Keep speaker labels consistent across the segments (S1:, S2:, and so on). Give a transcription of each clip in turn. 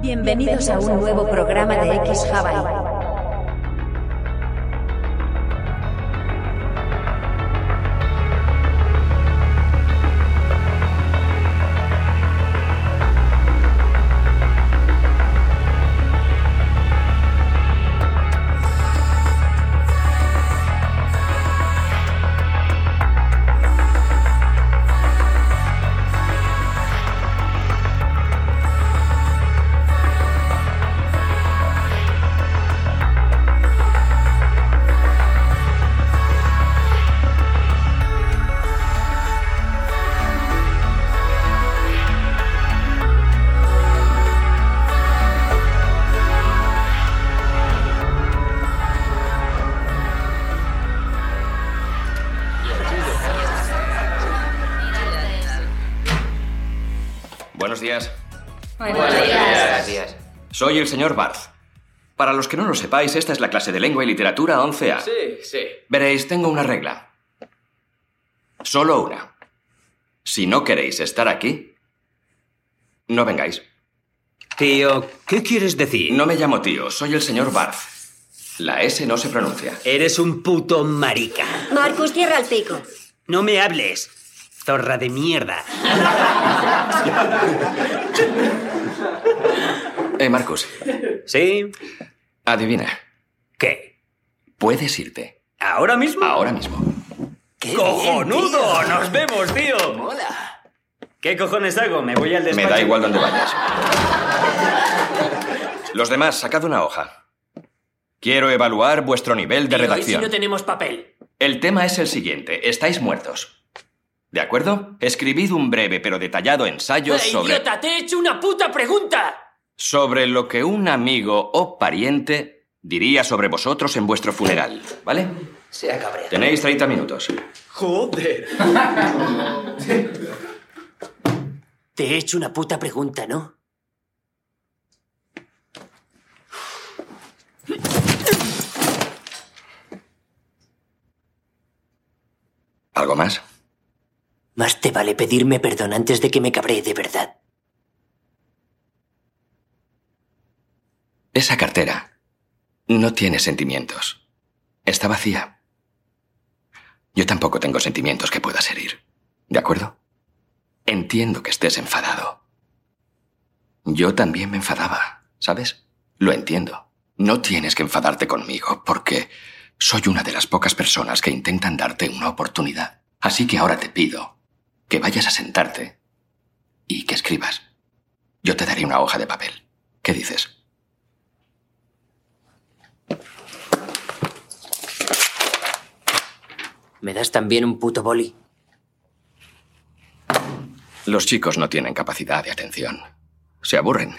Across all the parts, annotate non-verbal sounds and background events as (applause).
S1: Bienvenidos a un nuevo programa de X Hawaii.
S2: Soy el señor Barth. Para los que no lo sepáis, esta es la clase de lengua y literatura 11A.
S3: Sí, sí.
S2: Veréis, tengo una regla. Solo una. Si no queréis estar aquí, no vengáis.
S4: Tío, ¿qué quieres decir?
S2: No me llamo tío, soy el señor Barth. La S no se pronuncia.
S4: Eres un puto marica.
S5: Marcus, cierra el pico.
S4: No me hables. Zorra de mierda. (laughs)
S2: Eh, Marcus,
S4: ¿Sí?
S2: adivina.
S4: ¿Qué?
S2: Puedes irte.
S4: ¿Ahora mismo?
S2: Ahora mismo.
S4: ¡Qué ¡Cojonudo! ¡Nos vemos, tío!
S3: Mola.
S4: ¿Qué cojones hago? Me voy al
S2: Me
S4: despacho.
S2: da igual donde vayas. Los demás, sacad una hoja. Quiero evaluar vuestro nivel de
S3: Tío, ¿y
S2: redacción.
S3: si no tenemos papel?
S2: El tema es el siguiente. Estáis muertos. ¿De acuerdo? Escribid un breve pero detallado ensayo
S3: ¡Eh,
S2: sobre,
S3: idiota! ¡Te he hecho una puta pregunta!
S2: Sobre lo que un amigo o pariente diría sobre vosotros en vuestro funeral. ¿Vale?
S3: Se ha cabreado.
S2: Tenéis 30 minutos.
S4: Joder.
S3: Te he hecho una puta pregunta, ¿no?
S2: ¿Algo más?
S3: Más te vale pedirme perdón antes de que me cabree de verdad.
S2: Esa cartera no tiene sentimientos. Está vacía. Yo tampoco tengo sentimientos que puedas herir. ¿De acuerdo? Entiendo que estés enfadado. Yo también me enfadaba, ¿sabes? Lo entiendo. No tienes que enfadarte conmigo porque soy una de las pocas personas que intentan darte una oportunidad. Así que ahora te pido que vayas a sentarte y que escribas. Yo te daré una hoja de papel. ¿Qué dices?
S3: ¿Me das también un puto boli?
S2: Los chicos no tienen capacidad de atención. Se aburren.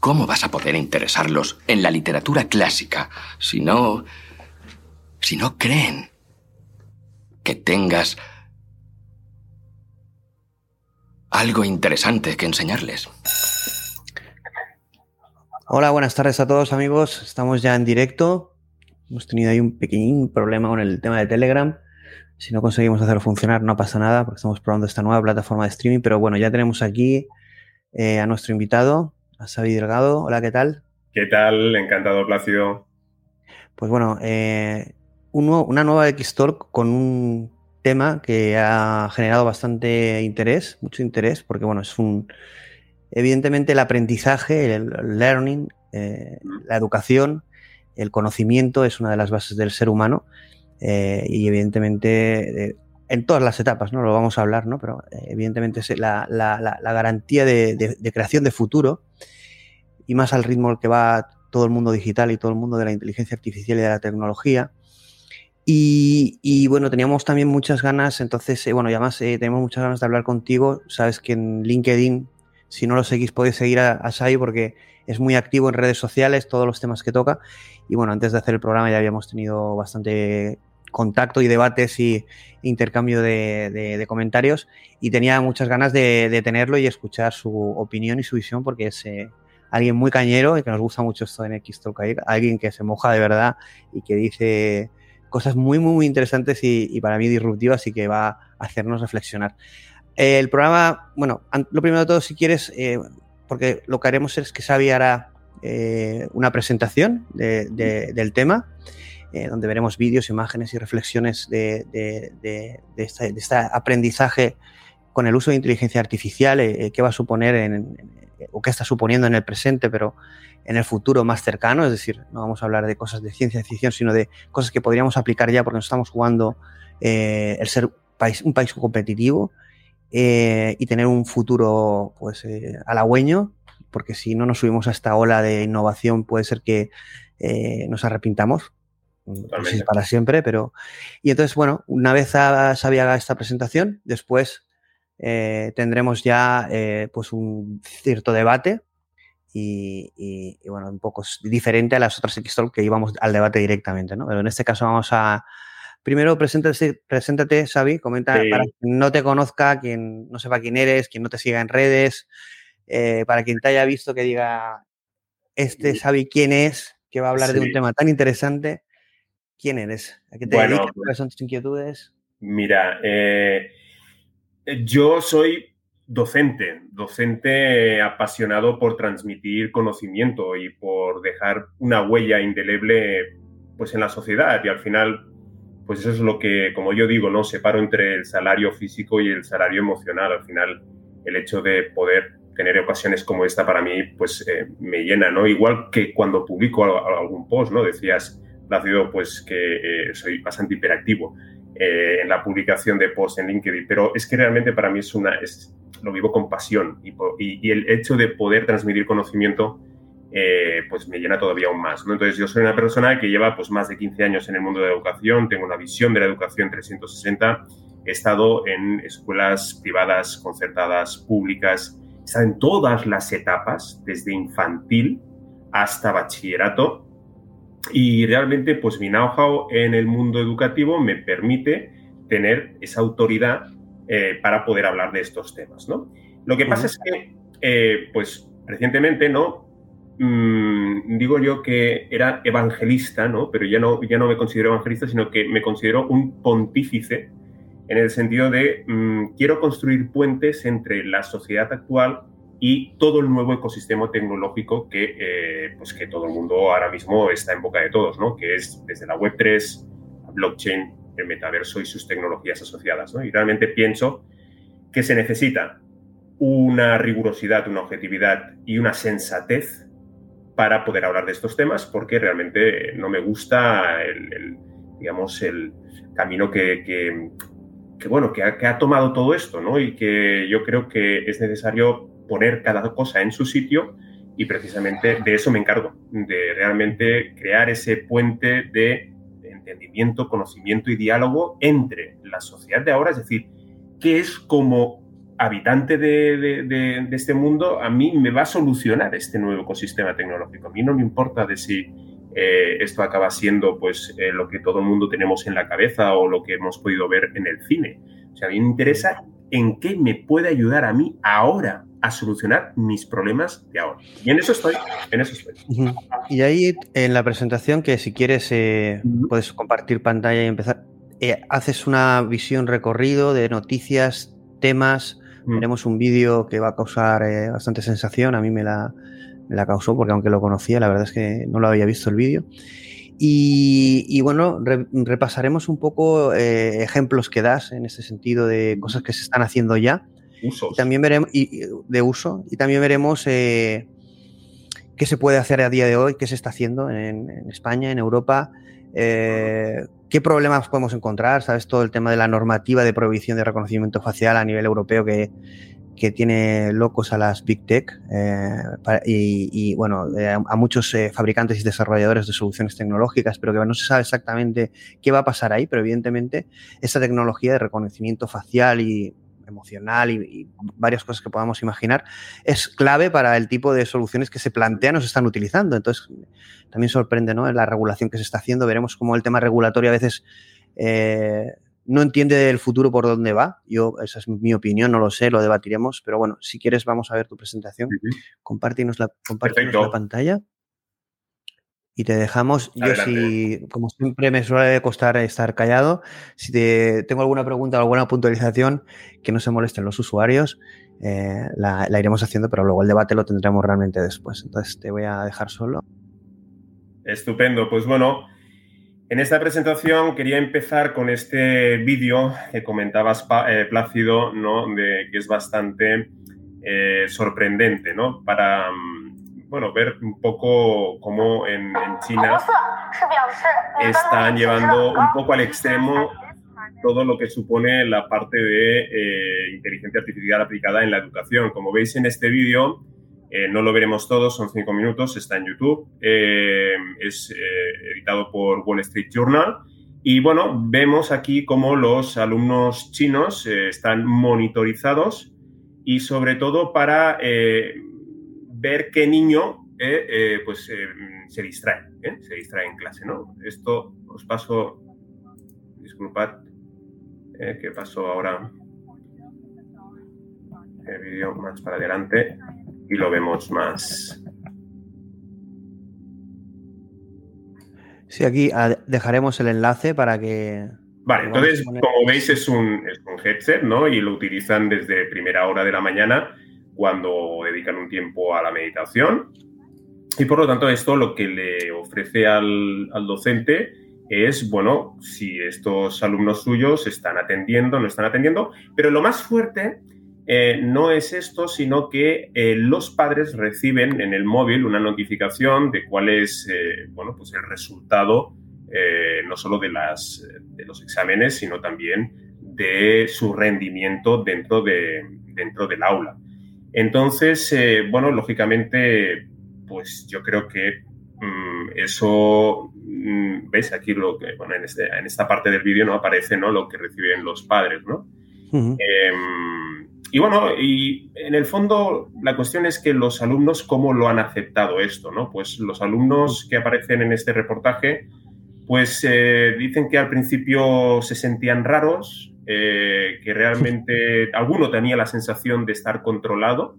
S2: ¿Cómo vas a poder interesarlos en la literatura clásica si no... si no creen que tengas algo interesante que enseñarles?
S6: Hola, buenas tardes a todos amigos. Estamos ya en directo. Hemos tenido ahí un pequeñín problema con el tema de Telegram. Si no conseguimos hacerlo funcionar, no pasa nada, porque estamos probando esta nueva plataforma de streaming. Pero bueno, ya tenemos aquí eh, a nuestro invitado, a Xavi Delgado. Hola, ¿qué tal?
S7: ¿Qué tal? Encantado, Plácido.
S6: Pues bueno, eh, un nuevo- una nueva X-Talk con un tema que ha generado bastante interés, mucho interés, porque bueno, es un. Evidentemente, el aprendizaje, el learning, eh, la educación, el conocimiento es una de las bases del ser humano. eh, y evidentemente, eh, en todas las etapas, ¿no? Lo vamos a hablar, ¿no? Pero eh, evidentemente es la, garantía de, creación de futuro y más al ritmo al que va todo el mundo digital y todo el mundo de la inteligencia artificial y de la tecnología. Y, bueno, teníamos también muchas ganas, entonces, bueno, y además tenemos muchas ganas de hablar contigo. Sabes que en LinkedIn, si no lo seguís, podéis seguir a, a porque es muy activo en redes sociales, todos los temas que toca. Y bueno, antes de hacer el programa ya habíamos tenido bastante contacto y debates y intercambio de, comentarios y tenía muchas ganas de, tenerlo y escuchar su opinión y su visión porque es eh, alguien muy cañero y que nos gusta mucho esto en X alguien que se moja de verdad y que dice cosas muy, muy, muy interesantes y, para mí disruptivas y que va a hacernos reflexionar. El programa, bueno, lo primero de todo, si quieres, eh, porque lo que haremos es que Xavi hará eh, una presentación del tema, eh, donde veremos vídeos, imágenes y reflexiones de, este, aprendizaje con el uso de inteligencia artificial, eh, qué va a suponer en, o qué está suponiendo en el presente, pero en el futuro más cercano, es decir, no vamos a hablar de cosas de ciencia ficción, sino de cosas que podríamos aplicar ya porque nos estamos jugando el ser país, un país competitivo y tener un futuro pues halagüeño porque si no nos subimos a esta ola de innovación puede ser que eh, nos arrepintamos. Pues para siempre, pero... Y entonces, bueno, una vez Xavi haga esta presentación, después eh, tendremos ya eh, pues un cierto debate y, bueno, un poco diferente a las otras X-Talk que íbamos al debate directamente, ¿no? Pero en este caso vamos a... Primero, preséntate, preséntate Xavi, comenta para quien no te conozca, quien no sepa quién eres, quien no te siga en redes, eh, para quien te haya visto que diga, este sabe quién es, que va a hablar de un tema tan interesante, ¿quién eres? ¿A qué te dedicas? ¿Cuáles pues son tus inquietudes?
S7: Mira, eh, yo soy docente, docente apasionado por transmitir conocimiento y por dejar una huella indeleble pues, en la sociedad y al final pues eso es lo que, como yo digo, no separo entre el salario físico y el salario emocional. Al final, el hecho de poder tener ocasiones como esta para mí, pues eh, me llena, ¿no? Igual que cuando publico algún post, ¿no? Decías, Plácido, pues que eh, soy bastante hiperactivo eh, en la publicación de posts en LinkedIn, pero es que realmente para mí es una, es, lo vivo con pasión y, y, el hecho de poder transmitir conocimiento, pues me llena todavía aún más, ¿no? Entonces yo soy una persona que lleva pues más de 15 años en el mundo de la educación, tengo una visión de la educación 360, he estado en escuelas privadas, concertadas, públicas, está en todas las etapas, desde infantil hasta bachillerato. Y realmente, pues mi know-how en el mundo educativo me permite tener esa autoridad eh, para poder hablar de estos temas, ¿no? Lo que pasa es que, eh, pues recientemente, ¿no? Mm, digo yo que era evangelista, ¿no? Pero ya no, ya no me considero evangelista, sino que me considero un pontífice en el sentido de mm, quiero construir puentes entre la sociedad actual y todo el nuevo ecosistema tecnológico que, eh, pues que todo el mundo ahora mismo está en boca de todos, ¿no? que es desde la Web3, la blockchain, el metaverso y sus tecnologías asociadas. Y realmente pienso que se necesita una rigurosidad, una objetividad y una sensatez para poder hablar de estos temas, porque realmente no me gusta el, digamos, el camino que, que, bueno, que ha, que ha, tomado todo esto, ¿no? Y que yo creo que es necesario poner cada cosa en su sitio y precisamente de eso me encargo, de realmente crear ese puente de entendimiento, conocimiento y diálogo entre la sociedad de ahora, es decir, qué es como habitante de, este mundo, a mí me va a solucionar este nuevo ecosistema tecnológico. A mí no me importa de si eh, esto acaba siendo pues eh, lo que todo el mundo tenemos en la cabeza o lo que hemos podido ver en el cine. O sea, a mí me interesa en qué me puede ayudar a mí ahora a solucionar mis problemas de ahora. Y en eso estoy, en eso estoy.
S6: Y ahí en la presentación, que si quieres eh, puedes compartir pantalla y empezar, haces una visión recorrido de noticias, temas. Tenemos un vídeo que va a causar eh, bastante sensación, a mí me la, me la causó porque aunque lo conocía, la verdad es que no lo había visto el vídeo. Y, bueno, repasaremos un poco ejemplos que das en este sentido de cosas que se están haciendo ya. También veremos, y, de uso, y también veremos eh, qué se puede hacer a día de hoy, qué se está haciendo en, España, en Europa, eh, qué problemas podemos encontrar, ¿sabes? Todo el tema de la normativa de prohibición de reconocimiento facial a nivel europeo que, que tiene locos a las Big Tech eh, y, bueno, a muchos fabricantes y desarrolladores de soluciones tecnológicas, pero que no se sabe exactamente qué va a pasar ahí, pero evidentemente esa tecnología de reconocimiento facial y emocional y, varias cosas que podamos imaginar, es clave para el tipo de soluciones que se plantean o se están utilizando. Entonces, también sorprende ¿no? la regulación que se está haciendo. Veremos cómo el tema regulatorio a veces eh, no entiende el futuro por dónde va. Yo, esa es mi opinión, no lo sé, lo debatiremos, pero bueno, si quieres vamos a ver tu presentación. Compártenos la, la pantalla. Y te dejamos. Yo si, como siempre me suele costar estar callado, si te, tengo alguna pregunta o alguna puntualización, que no se molesten los usuarios, eh, la, iremos haciendo, pero luego el debate lo tendremos realmente después. Entonces te voy a dejar solo.
S7: Estupendo. Pues bueno, en esta presentación quería empezar con este vídeo que comentabas, eh, Plácido, ¿no? De, que es bastante eh, sorprendente, ¿no? Para mm, bueno, ver un poco cómo en, China están llevando un poco al extremo todo lo que supone la parte de eh, inteligencia artificial aplicada en la educación. Como veis en este vídeo, eh, no lo veremos todo, son cinco minutos, está en YouTube, eh, es editado por Wall Street Journal. Y bueno, vemos aquí cómo los alumnos chinos están monitorizados y sobre todo para ver qué niño eh, eh, pues, eh, se distrae, se distrae en clase. ¿no? Esto os paso, disculpad, ¿qué pasó ahora? El vídeo más para adelante y lo vemos más.
S6: Sí, aquí dejaremos el enlace para que...
S7: Vale, entonces, como veis, es un, es un headset, ¿no? Y lo utilizan desde primera hora de la mañana cuando dedican un tiempo a la meditación. Y por lo tanto, esto lo que le ofrece al, docente es, bueno, si estos alumnos suyos están atendiendo, no están atendiendo, pero lo más fuerte eh, no es esto, sino que eh, los padres reciben en el móvil una notificación de cuál es, eh, bueno, pues el resultado no solo de, las, de los exámenes, sino también de su rendimiento dentro, de, dentro del aula. Entonces, eh, bueno, lógicamente, pues yo creo que mm, eso, mm, ¿ves? Aquí lo que, bueno, este, en, esta parte del vídeo no aparece, ¿no? Lo que reciben los padres, ¿no? Em, y bueno, y en el fondo la cuestión es que los alumnos, ¿cómo lo han aceptado esto, ¿no? Pues los alumnos que aparecen en este reportaje, pues eh, dicen que al principio se sentían raros, eh, que realmente (laughs) alguno tenía la sensación de estar controlado,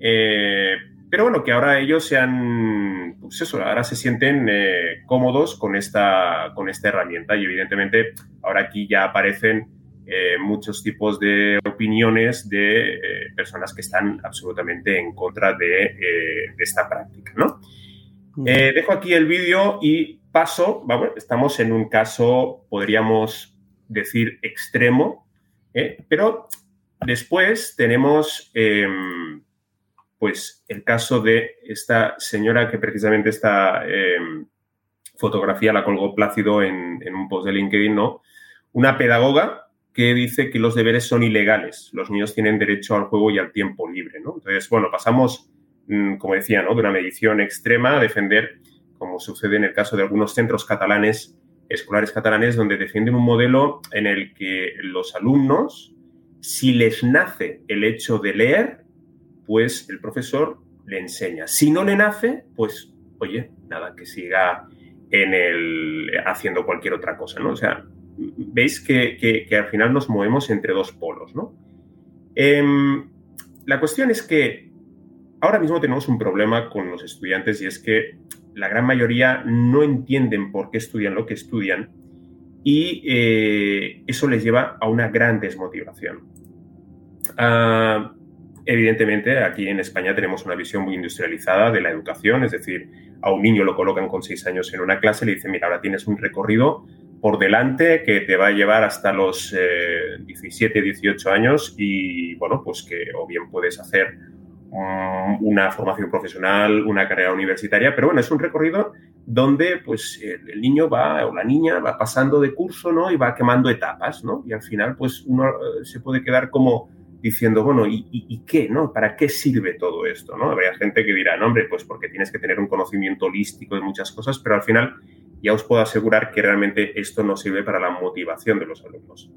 S7: eh, pero bueno, que ahora ellos se han, pues eso, ahora se sienten eh, cómodos con esta, con esta herramienta. Y evidentemente ahora aquí ya aparecen muchos tipos de opiniones de personas que están absolutamente en contra de, de esta práctica, ¿no? dejo aquí el vídeo y paso, vamos, estamos en un caso, podríamos decir extremo, ¿eh? pero después tenemos em, pues el caso de esta señora que precisamente esta em, fotografía la colgó Plácido en, un post de LinkedIn, ¿no? Una pedagoga que dice que los deberes son ilegales, los niños tienen derecho al juego y al tiempo libre, ¿no? Entonces, bueno, pasamos, mm, como decía, ¿no? de una medición extrema a defender, como sucede en el caso de algunos centros catalanes, escolares catalanes donde defienden un modelo en el que los alumnos, si les nace el hecho de leer, pues el profesor le enseña. Si no le nace, pues, oye, nada, que siga en el, haciendo cualquier otra cosa, ¿no? O sea, veis que, al final nos movemos entre dos polos, ¿no? Em, la cuestión es que ahora mismo tenemos un problema con los estudiantes y es que la gran mayoría no entienden por qué estudian lo que estudian y eh, eso les lleva a una gran desmotivación. Ah, evidentemente, aquí en España tenemos una visión muy industrializada de la educación, es decir, a un niño lo colocan con seis años en una clase y le dicen, mira, ahora tienes un recorrido por delante que te va a llevar hasta los 17, eh, 18 años y, bueno, pues que o bien puedes hacer una formación profesional, una carrera universitaria, pero bueno, es un recorrido donde pues el, niño va o la niña va pasando de curso, ¿no? Y va quemando etapas, ¿no? Y al final pues uno eh, se puede quedar como diciendo, bueno, ¿y, qué, no? ¿Para qué sirve todo esto, no? Habría gente que dirá, no, hombre, pues porque tienes que tener un conocimiento holístico de muchas cosas, pero al final ya os puedo asegurar que realmente esto no sirve para la motivación de los alumnos.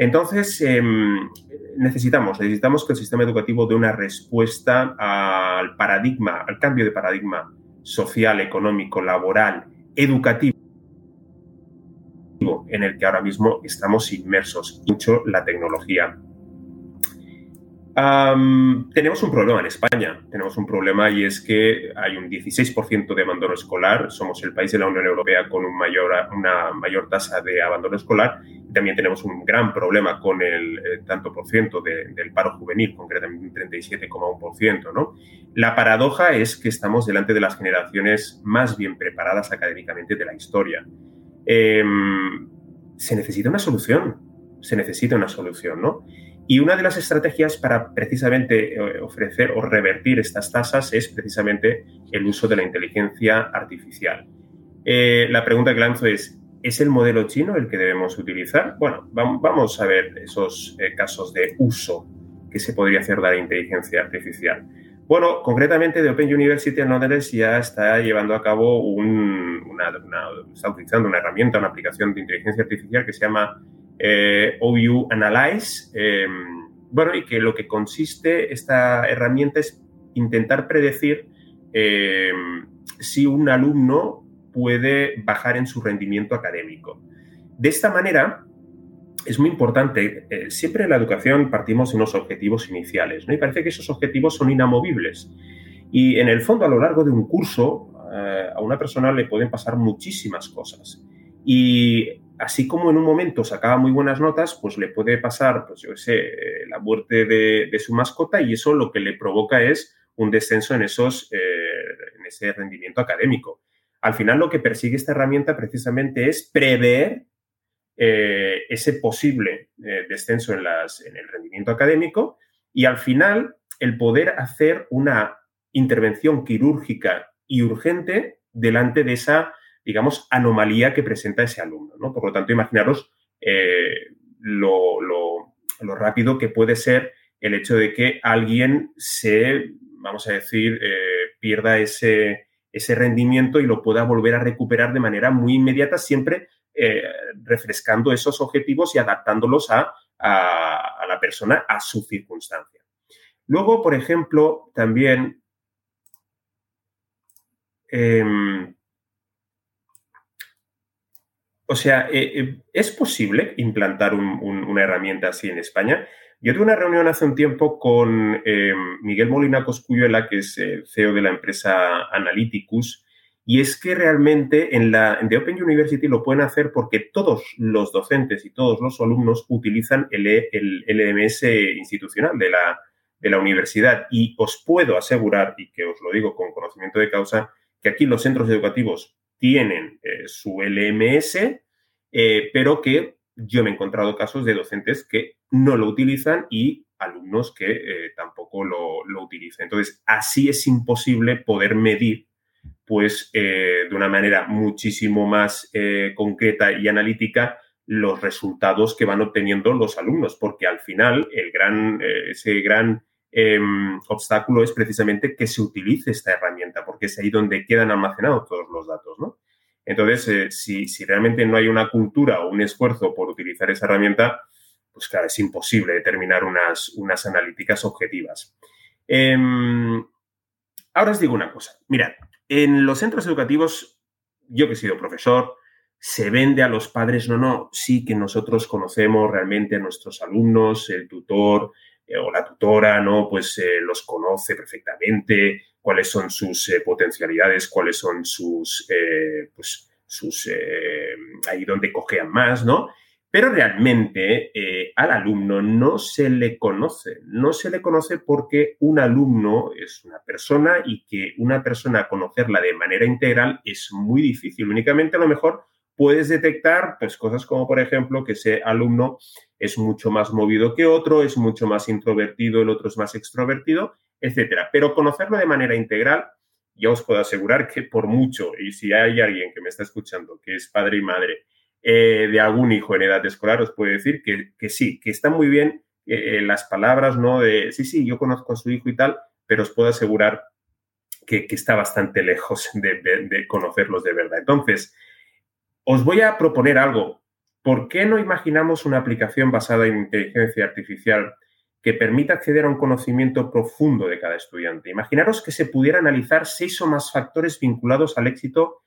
S7: Entonces, em, necesitamos, necesitamos que el sistema educativo dé una respuesta al paradigma, al cambio de paradigma social, económico, laboral, educativo en el que ahora mismo estamos inmersos, mucho la tecnología. Tenemos un problema en España. Tenemos un problema y es que hay un 16% de abandono escolar. Somos el país de la Unión Europea con una mayor tasa de abandono escolar. También tenemos un gran problema con el, eh, tanto por ciento del paro juvenil, concretamente un 37,1%. ¿no? La paradoja es que estamos delante de las generaciones más bien preparadas académicamente de la historia. Em, se necesita una solución. Se necesita una solución, ¿no? Y una de las estrategias para precisamente eh, ofrecer o revertir estas tasas es precisamente el uso de la inteligencia artificial. Eh, la pregunta que lanzo es, ¿es el modelo chino el que debemos utilizar? Bueno, vamos a ver esos eh, casos de uso que se podría hacer de la inteligencia artificial. Bueno, concretamente de Open University en Londres ya está llevando a cabo una, está utilizando una herramienta, una aplicación de inteligencia artificial que se llama eh, OU Analyze, em, bueno, y que lo que consiste esta herramienta es intentar predecir em, si un alumno puede bajar en su rendimiento académico. De esta manera, es muy importante, eh, siempre en la educación partimos de unos objetivos iniciales, ¿no? Y parece que esos objetivos son inamovibles. Y en el fondo, a lo largo de un curso, eh, a una persona le pueden pasar muchísimas cosas. Y así como en un momento sacaba muy buenas notas, pues le puede pasar, pues yo sé, eh, la muerte de, su mascota y eso lo que le provoca es un descenso en, esos, eh, en ese rendimiento académico. Al final lo que persigue esta herramienta precisamente es prever eh, ese posible descenso en, las, en el rendimiento académico y al final el poder hacer una intervención quirúrgica y urgente delante de esa digamos, anomalía que presenta ese alumno. ¿no? Por lo tanto, imaginaros eh, lo, rápido que puede ser el hecho de que alguien se, vamos a decir, eh, pierda ese, ese rendimiento y lo pueda volver a recuperar de manera muy inmediata, siempre eh, refrescando esos objetivos y adaptándolos a, a, la persona, a su circunstancia. Luego, por ejemplo, también em, o sea, eh, eh, ¿es posible implantar una herramienta así en España? Yo tuve una reunión hace un tiempo con eh, Miguel Molina Coscuyuela, que es el CEO de la empresa Analyticus, y es que realmente en la The Open University lo pueden hacer porque todos los docentes y todos los alumnos utilizan el, el, LMS institucional de la, de la universidad. Y os puedo asegurar, y que os lo digo con conocimiento de causa, que aquí los centros educativos tienen eh, su LMS, eh, pero que yo me he encontrado casos de docentes que no lo utilizan y alumnos que eh, tampoco lo, lo, utilizan. Entonces, así es imposible poder medir, pues, de una manera muchísimo más concreta y analítica los resultados que van obteniendo los alumnos, porque al final el gran, ese gran Em, obstáculo es precisamente que se utilice esta herramienta, porque es ahí donde quedan almacenados todos los datos, ¿no? Entonces, eh, si, realmente no hay una cultura o un esfuerzo por utilizar esa herramienta, pues claro, es imposible determinar unas, unas analíticas objetivas. Em, ahora os digo una cosa. Mirad, en los centros educativos, yo que he sido profesor, se vende a los padres, no, no, sí que nosotros conocemos realmente a nuestros alumnos, el tutor, o la tutora, ¿no? Pues eh, los conoce perfectamente, cuáles son sus eh, potencialidades, cuáles son sus, pues, sus, ahí donde cojean más, ¿no? Pero realmente al alumno no se le conoce, no se le conoce porque un alumno es una persona y que una persona conocerla de manera integral es muy difícil. Únicamente a lo mejor puedes detectar pues, cosas como, por ejemplo, que ese alumno es mucho más movido que otro, es mucho más introvertido, el otro es más extrovertido, etcétera. Pero conocerlo de manera integral, ya os puedo asegurar que por mucho, y si hay alguien que me está escuchando que es padre y madre eh, de algún hijo en edad escolar, os puedo decir que, sí, que está muy bien eh, eh, las palabras, ¿no? De sí, sí, yo conozco a su hijo y tal, pero os puedo asegurar que, está bastante lejos de, de conocerlos de verdad. Entonces, os voy a proponer algo. ¿Por qué no imaginamos una aplicación basada en inteligencia artificial que permita acceder a un conocimiento profundo de cada estudiante? Imaginaros que se pudiera analizar seis o más factores vinculados al éxito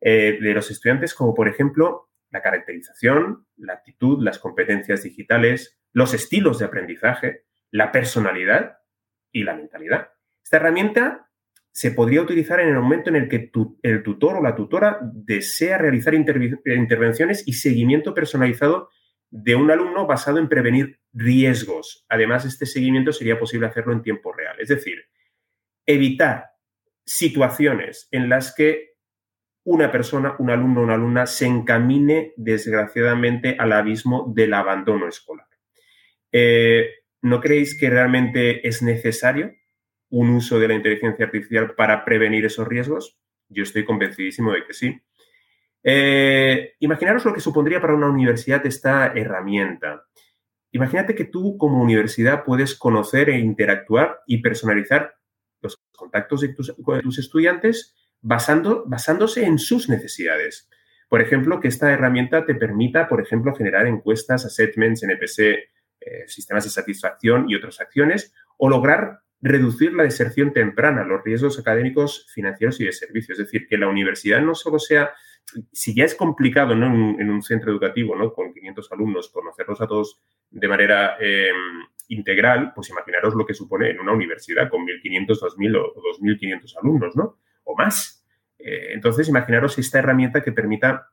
S7: eh, de los estudiantes, como por ejemplo la caracterización, la actitud, las competencias digitales, los estilos de aprendizaje, la personalidad y la mentalidad. Esta herramienta se podría utilizar en el momento en el que el tutor o la tutora desea realizar intervenciones y seguimiento personalizado de un alumno basado en prevenir riesgos. Además, este seguimiento sería posible hacerlo en tiempo real. Es decir, evitar situaciones en las que una persona, un alumno o una alumna se encamine desgraciadamente al abismo del abandono escolar. Eh, ¿No creéis que realmente es necesario un uso de la inteligencia artificial para prevenir esos riesgos? Yo estoy convencidísimo de que sí. Eh, imaginaros lo que supondría para una universidad esta herramienta. Imagínate que tú como universidad puedes conocer e interactuar y personalizar los contactos de tus, estudiantes basando, basándose en sus necesidades. Por ejemplo, que esta herramienta te permita, por ejemplo, generar encuestas, assessments, NPC, eh, sistemas de satisfacción y otras acciones, o lograr reducir la deserción temprana, los riesgos académicos, financieros y de servicio. Es decir, que la universidad no solo sea, si ya es complicado en, un, centro educativo, ¿no? con 500 alumnos, conocerlos a todos de manera em, integral, pues imaginaros lo que supone en una universidad con 1.500, 2.000 o 2.500 alumnos, ¿no? O más. Eh, entonces, imaginaros esta herramienta que permita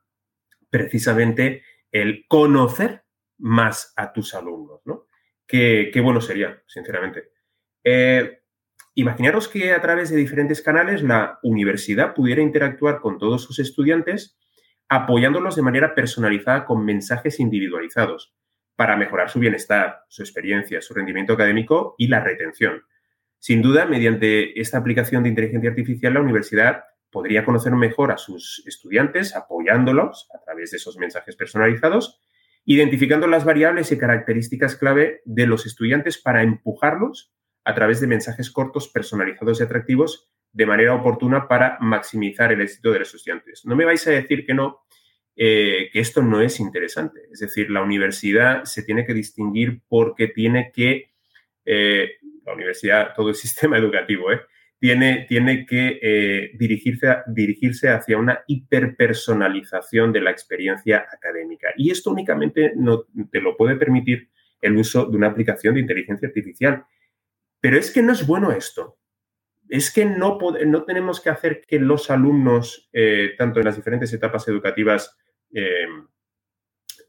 S7: precisamente el conocer más a tus alumnos, ¿no? qué bueno sería, sinceramente. Eh, que a través de diferentes canales la universidad pudiera interactuar con todos sus estudiantes apoyándolos de manera personalizada con mensajes individualizados para mejorar su bienestar, su experiencia, su rendimiento académico y la retención. Sin duda, mediante esta aplicación de inteligencia artificial, la universidad podría conocer mejor a sus estudiantes, apoyándolos a través de esos mensajes personalizados, identificando las variables y características clave de los estudiantes para empujarlos a través de mensajes cortos, personalizados y atractivos de manera oportuna para maximizar el éxito de los estudiantes. No me vais a decir que no, eh, que esto no es interesante. Es decir, la universidad se tiene que distinguir porque tiene que, eh, la universidad, todo el (laughs) sistema educativo, eh, tiene, tiene, que dirigirse, dirigirse hacia una hiperpersonalización de la experiencia académica. Y esto únicamente no te lo puede permitir el uso de una aplicación de inteligencia artificial. Pero es que no es bueno esto. Es que no, no tenemos que hacer que los alumnos, eh, tanto en las diferentes etapas educativas eh,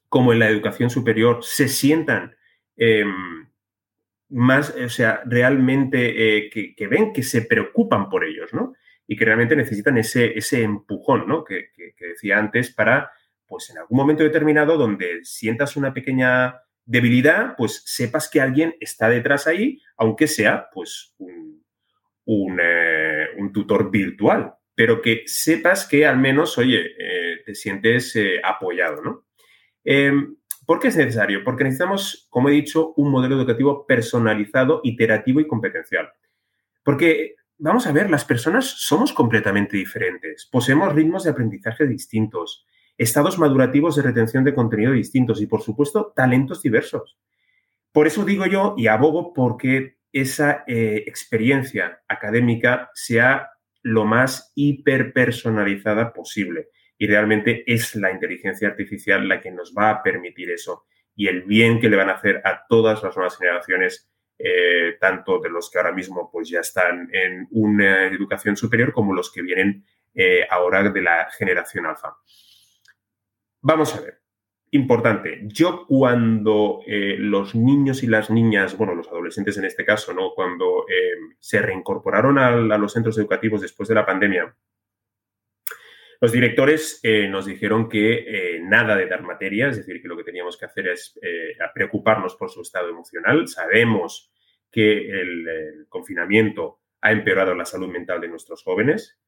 S7: como en la educación superior, se sientan em, más, o sea, realmente eh, que, ven que se preocupan por ellos, ¿no? Y que realmente necesitan ese, ese empujón, ¿no? Que, que decía antes para, pues en algún momento determinado donde sientas una pequeña debilidad, pues sepas que alguien está detrás ahí, aunque sea pues un, eh, tutor virtual, pero que sepas que al menos, oye, eh, te sientes eh, apoyado, ¿no? Em, ¿Por qué es necesario? Porque necesitamos, como he dicho, un modelo educativo personalizado, iterativo y competencial. Porque, vamos a ver, las personas somos completamente diferentes, poseemos ritmos de aprendizaje distintos, estados madurativos de retención de contenido distintos y, por supuesto, talentos diversos. Por eso digo yo y abogo porque esa eh, experiencia académica sea lo más hiperpersonalizada posible. Y realmente es la inteligencia artificial la que nos va a permitir eso y el bien que le van a hacer a todas las nuevas generaciones, eh, tanto de los que ahora mismo pues, ya están en una educación superior como los que vienen eh, ahora de la generación alfa. Vamos a ver. Importante, yo cuando eh, los niños y las niñas, bueno, los adolescentes en este caso, ¿no? Cuando eh, se reincorporaron a, los centros educativos después de la pandemia, los directores eh, nos dijeron que nada de dar materia, es decir, que lo que teníamos que hacer es preocuparnos por su estado emocional. Sabemos que el confinamiento ha empeorado la salud mental de nuestros jóvenes,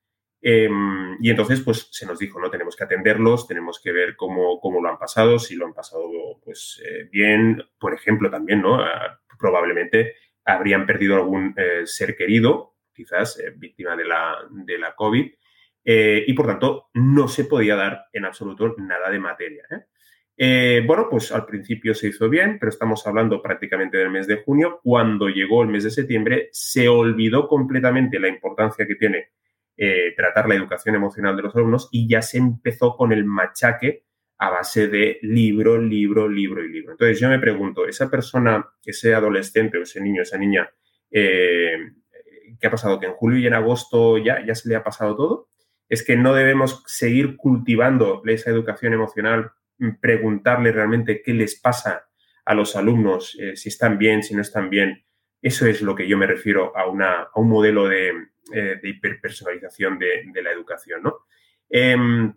S7: Em, y entonces, pues se nos dijo, ¿no? Tenemos que atenderlos, tenemos que ver cómo, cómo lo han pasado, si lo han pasado pues eh, bien, por ejemplo, también, ¿no? Ah, probablemente habrían perdido algún eh, ser querido, quizás eh, víctima de la, de la COVID, y por tanto no se podía dar en absoluto nada de materia. bueno, pues al principio se hizo bien, pero estamos hablando prácticamente del mes de junio. Cuando llegó el mes de septiembre, se olvidó completamente la importancia que tiene eh, tratar la educación emocional de los alumnos y ya se empezó con el machaque a base de libro, libro, libro y libro. Entonces yo me pregunto, esa persona, ese adolescente o ese niño, esa niña, eh, ¿qué ha pasado? ¿Que en julio y en agosto ya, ya se le ha pasado todo? ¿Es que no debemos seguir cultivando esa educación emocional, preguntarle realmente qué les pasa a los alumnos, eh, si están bien, si no están bien? Eso es lo que yo me refiero a, una, un modelo de, eh, hiperpersonalización de, la educación, ¿no? Em,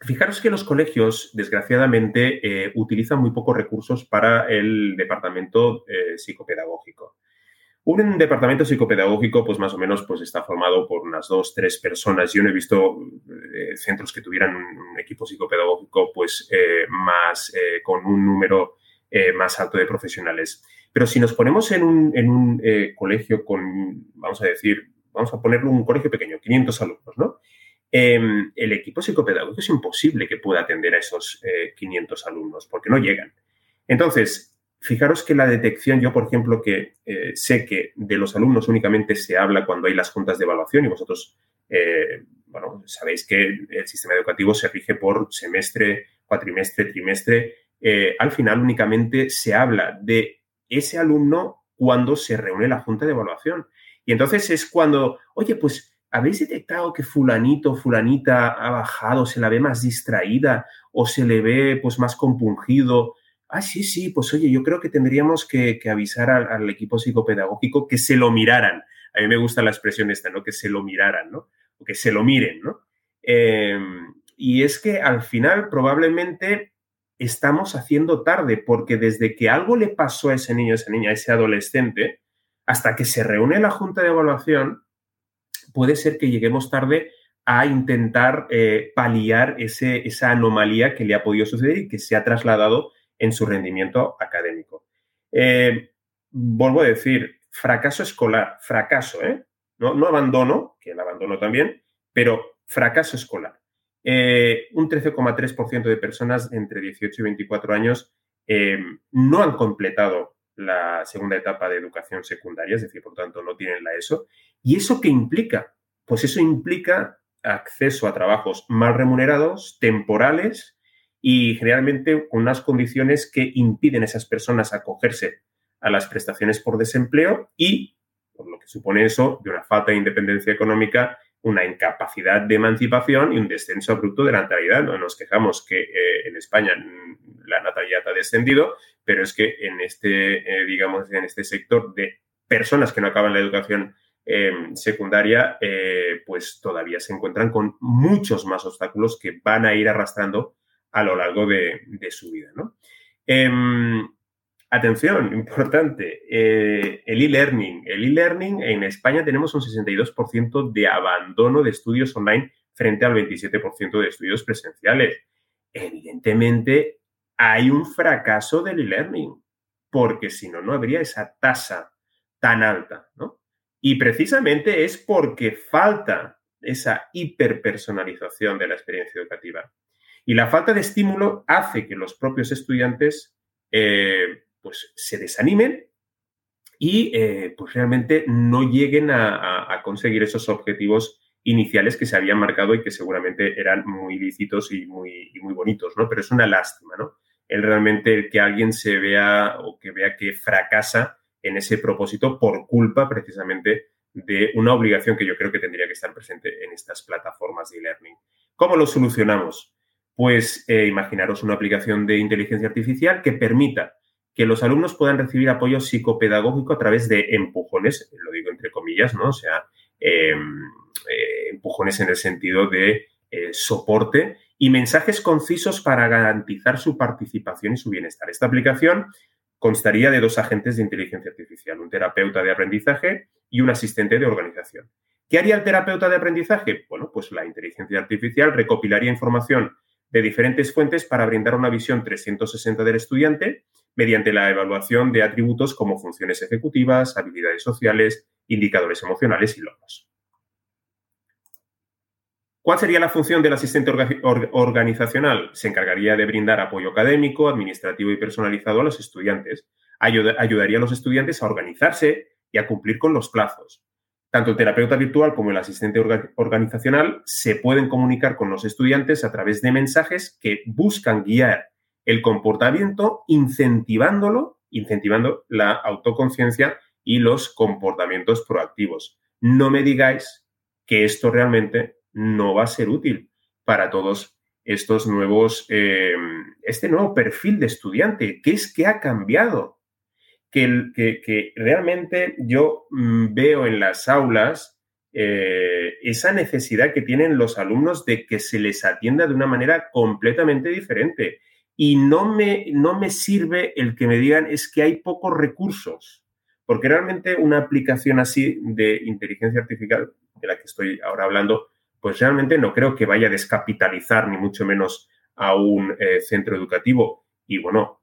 S7: Fijaros que los colegios, desgraciadamente, eh, utilizan muy pocos recursos para el departamento eh, psicopedagógico. Un departamento psicopedagógico, pues más o menos, pues está formado por unas dos, tres personas. Yo no he visto centros que tuvieran un, equipo psicopedagógico, pues más con un número más alto de profesionales. Pero si nos ponemos en un, en un colegio con, vamos a decir, vamos a ponerlo un colegio pequeño, 500 alumnos, ¿no? Em, el equipo psicopedagógico es imposible que pueda atender a esos 500 eh, alumnos porque no llegan. Entonces, fijaros que la detección, yo por ejemplo, que eh, sé que de los alumnos únicamente se habla cuando hay las juntas de evaluación y vosotros, eh, bueno, sabéis que el sistema educativo se rige por semestre, cuatrimestre, trimestre. al final únicamente se habla de ese alumno cuando se reúne la junta de evaluación. Y entonces es cuando, oye, pues ¿Habéis detectado que fulanito fulanita ha bajado, se la ve más distraída o se le ve pues más compungido? Ah, sí, sí, pues oye, yo creo que tendríamos que, avisar al, equipo psicopedagógico que se lo miraran. A mí me gusta la expresión esta, ¿no? Que se lo miraran, ¿no? O que se lo miren, ¿no? Em, y es que al final probablemente estamos haciendo tarde, porque desde que algo le pasó a ese niño, a esa niña, a ese adolescente, hasta que se reúne la junta de evaluación, puede ser que lleguemos tarde a intentar eh, paliar ese, esa anomalía que le ha podido suceder y que se ha trasladado en su rendimiento académico. Eh, vuelvo a decir, fracaso escolar, fracaso, ¿eh? No, no abandono, que el abandono también, pero fracaso escolar. Un 13,3% de personas entre 18 y 24 años no han completado la segunda etapa de educación secundaria, es decir, por tanto, no tienen la ESO. ¿Y eso qué implica? Pues eso implica acceso a trabajos mal remunerados, temporales y generalmente con unas condiciones que impiden a esas personas acogerse a las prestaciones por desempleo y, por lo que supone eso, de una falta de independencia económica, una incapacidad de emancipación y un descenso abrupto de la natalidad. No nos quejamos que eh, en España la natalidad ha descendido, pero es que en este, eh, digamos, en este sector de personas que no acaban la educación em, secundaria, eh, pues todavía se encuentran con muchos más obstáculos que van a ir arrastrando a lo largo de, su vida. Em, atención, importante, eh, el e-learning. El e-learning en España tenemos un 62% de abandono de estudios online frente al 27% de estudios presenciales. Evidentemente, hay un fracaso del e-learning, porque si no, no habría esa tasa tan alta, ¿no? Y precisamente es porque falta esa hiperpersonalización de la experiencia educativa. Y la falta de estímulo hace que los propios estudiantes eh, pues, se desanimen y eh, pues realmente no lleguen a, conseguir esos objetivos iniciales que se habían marcado y que seguramente eran muy lícitos y muy, muy bonitos, ¿no? Pero es una lástima, ¿no? el realmente que alguien se vea o que vea que fracasa en ese propósito por culpa precisamente de una obligación que yo creo que tendría que estar presente en estas plataformas de e-learning. ¿Cómo lo solucionamos? Pues eh, imaginaros una aplicación de inteligencia artificial que permita que los alumnos puedan recibir apoyo psicopedagógico a través de empujones, lo digo entre comillas, ¿no? O sea, em, eh, empujones en el sentido de eh, soporte y mensajes concisos para garantizar su participación y su bienestar. Esta aplicación constaría de dos agentes de inteligencia artificial, un terapeuta de aprendizaje y un asistente de organización. ¿Qué haría el terapeuta de aprendizaje? Bueno, pues la inteligencia artificial recopilaría información de diferentes fuentes para brindar una visión 360 del estudiante mediante la evaluación de atributos como funciones ejecutivas, habilidades sociales, indicadores emocionales y logros. ¿Cuál sería la función del asistente organizacional? Se encargaría de brindar apoyo académico, administrativo y personalizado a los estudiantes. ayudaría a los estudiantes a organizarse y a cumplir con los plazos. Tanto el terapeuta virtual como el asistente organizacional se pueden comunicar con los estudiantes a través de mensajes que buscan guiar el comportamiento incentivándolo, incentivando la autoconciencia y los comportamientos proactivos. No me digáis que esto realmente no va a ser útil para todos estos nuevos, eh, este nuevo perfil de estudiante. ¿Qué es que ha cambiado? Que, realmente yo mm, veo en las aulas eh, esa necesidad que tienen los alumnos de que se les atienda de una manera completamente diferente. Y no me, no me sirve el que me digan es que hay pocos recursos, porque realmente una aplicación así de inteligencia artificial, de la que estoy ahora hablando, pues realmente no creo que vaya a descapitalizar ni mucho menos a un eh, centro educativo. Y bueno,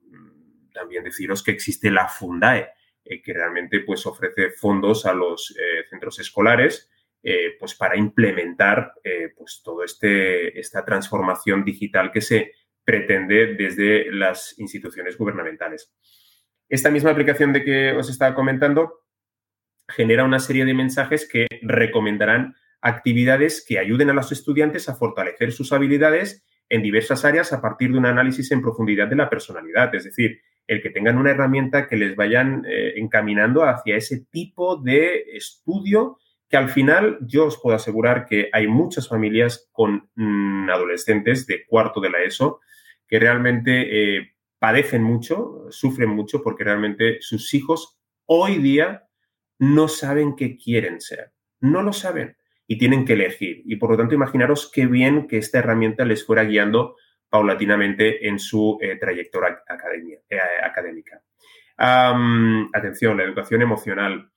S7: también deciros que existe la Fundae, eh, que realmente pues, ofrece fondos a los eh, centros escolares eh, pues, para implementar pues, toda este, esta transformación digital que se pretende desde las instituciones gubernamentales. Esta misma aplicación de que os estaba comentando genera una serie de mensajes que recomendarán actividades que ayuden a los estudiantes a fortalecer sus habilidades en diversas áreas a partir de un análisis en profundidad de la personalidad. Es decir, el que tengan una herramienta que les vayan eh, encaminando hacia ese tipo de estudio que al final yo os puedo asegurar que hay muchas familias con mm, adolescentes de cuarto de la ESO que realmente eh, padecen mucho, sufren mucho porque realmente sus hijos hoy día no saben qué quieren ser, no lo saben y tienen que elegir. Y por lo tanto, imaginaros qué bien que esta herramienta les fuera guiando paulatinamente en su eh, trayectoria eh, académica. atención, la educación emocional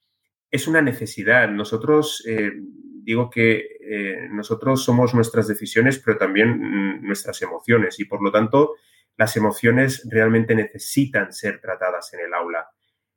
S7: es una necesidad. Nosotros, eh, digo que nosotros somos nuestras decisiones, pero también mm, nuestras emociones y por lo tanto las emociones realmente necesitan ser tratadas en el aula.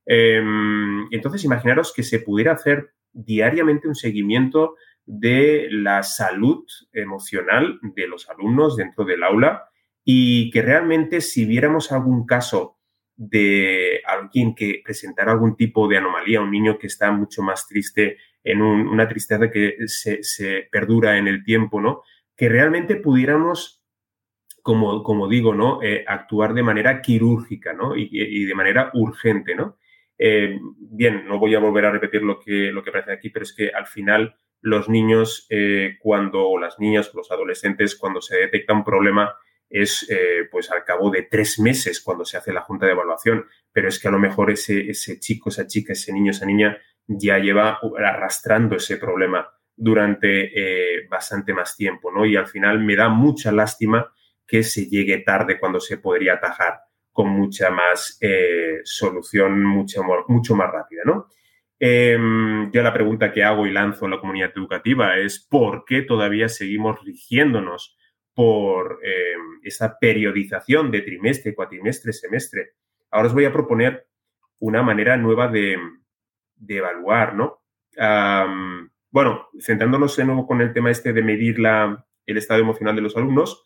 S7: Em, entonces, imaginaros que se pudiera hacer diariamente un seguimiento de la salud emocional de los alumnos dentro del aula y que realmente si viéramos algún caso de alguien que presentara algún tipo de anomalía, un niño que está mucho más triste, en una tristeza que se, perdura en el tiempo, ¿no? Que realmente pudiéramos, como, como digo, ¿no? Eh, actuar de manera quirúrgica, ¿no? Y, de manera urgente, ¿no? Eh, bien, no voy a volver a repetir lo que, lo que aparece aquí, pero es que al final los niños, eh, cuando, o las niñas o los adolescentes, cuando se detecta un problema, es eh, pues al cabo de tres meses cuando se hace la junta de evaluación, pero es que a lo mejor ese, ese chico, esa chica, ese niño, esa niña ya lleva arrastrando ese problema durante eh, bastante más tiempo, ¿no? Y al final me da mucha lástima que se llegue tarde cuando se podría atajar con mucha más solución, mucho, mucho más rápida, ¿no? Em, yo la pregunta que hago y lanzo en la comunidad educativa es ¿por qué todavía seguimos rigiéndonos por em, esa periodización de trimestre, cuatrimestre, semestre? Ahora os voy a proponer una manera nueva de, evaluar, ¿no? bueno, centrándonos de nuevo con el tema este de medir la, el estado emocional de los alumnos,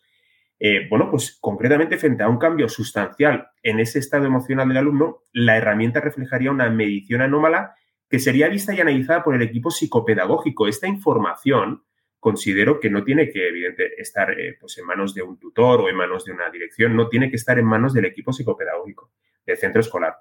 S7: eh, bueno, pues concretamente frente a un cambio sustancial en ese estado emocional del alumno, la herramienta reflejaría una medición anómala que sería vista y analizada por el equipo psicopedagógico. Esta información considero que no tiene que, evidentemente, estar eh, pues en manos de un tutor o en manos de una dirección, no tiene que estar en manos del equipo psicopedagógico del centro escolar,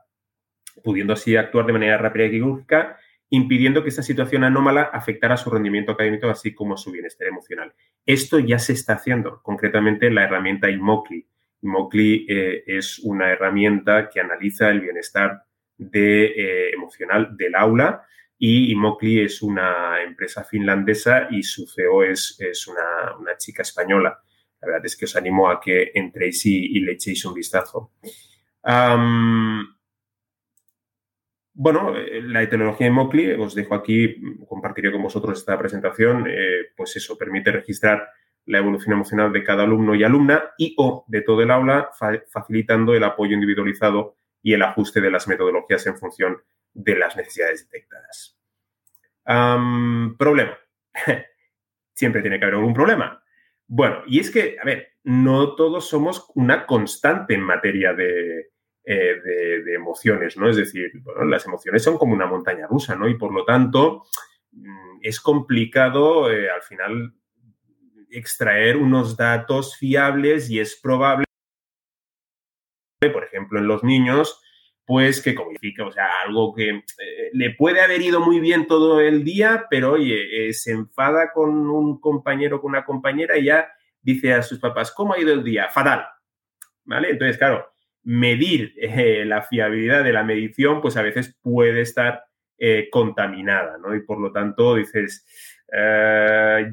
S7: pudiendo así actuar de manera rápida y quirúrgica, impidiendo que esta situación anómala afectara su rendimiento académico, así como su bienestar emocional. Esto ya se está haciendo, concretamente la herramienta IMOCLI. IMOCLI eh, es una herramienta que analiza el bienestar de, eh, emocional del aula y Mokli es una empresa finlandesa y su CEO es, es una, una, chica española. La verdad es que os animo a que entréis y, le echéis un vistazo. bueno, la tecnología de Mokli, os dejo aquí, compartiré con vosotros esta presentación, eh, pues eso, permite registrar la evolución emocional de cada alumno y alumna y o de todo el aula, facilitando el apoyo individualizado y el ajuste de las metodologías en función de las necesidades detectadas. problema. (laughs) Siempre tiene que haber algún problema. Bueno, y es que, a ver, no todos somos una constante en materia de, eh, emociones, ¿no? Es decir, las emociones son como una montaña rusa, ¿no? Y por lo tanto, mm, es complicado al final extraer unos datos fiables y es probable, en los niños, pues que codifica, o sea, algo que eh, le puede haber ido muy bien todo el día, pero oye, eh, se enfada con un compañero, con una compañera y ya dice a sus papás, ¿cómo ha ido el día? Fatal. ¿Vale? Entonces, claro, medir eh, la fiabilidad de la medición, pues a veces puede estar contaminada, ¿no? Y por lo tanto dices,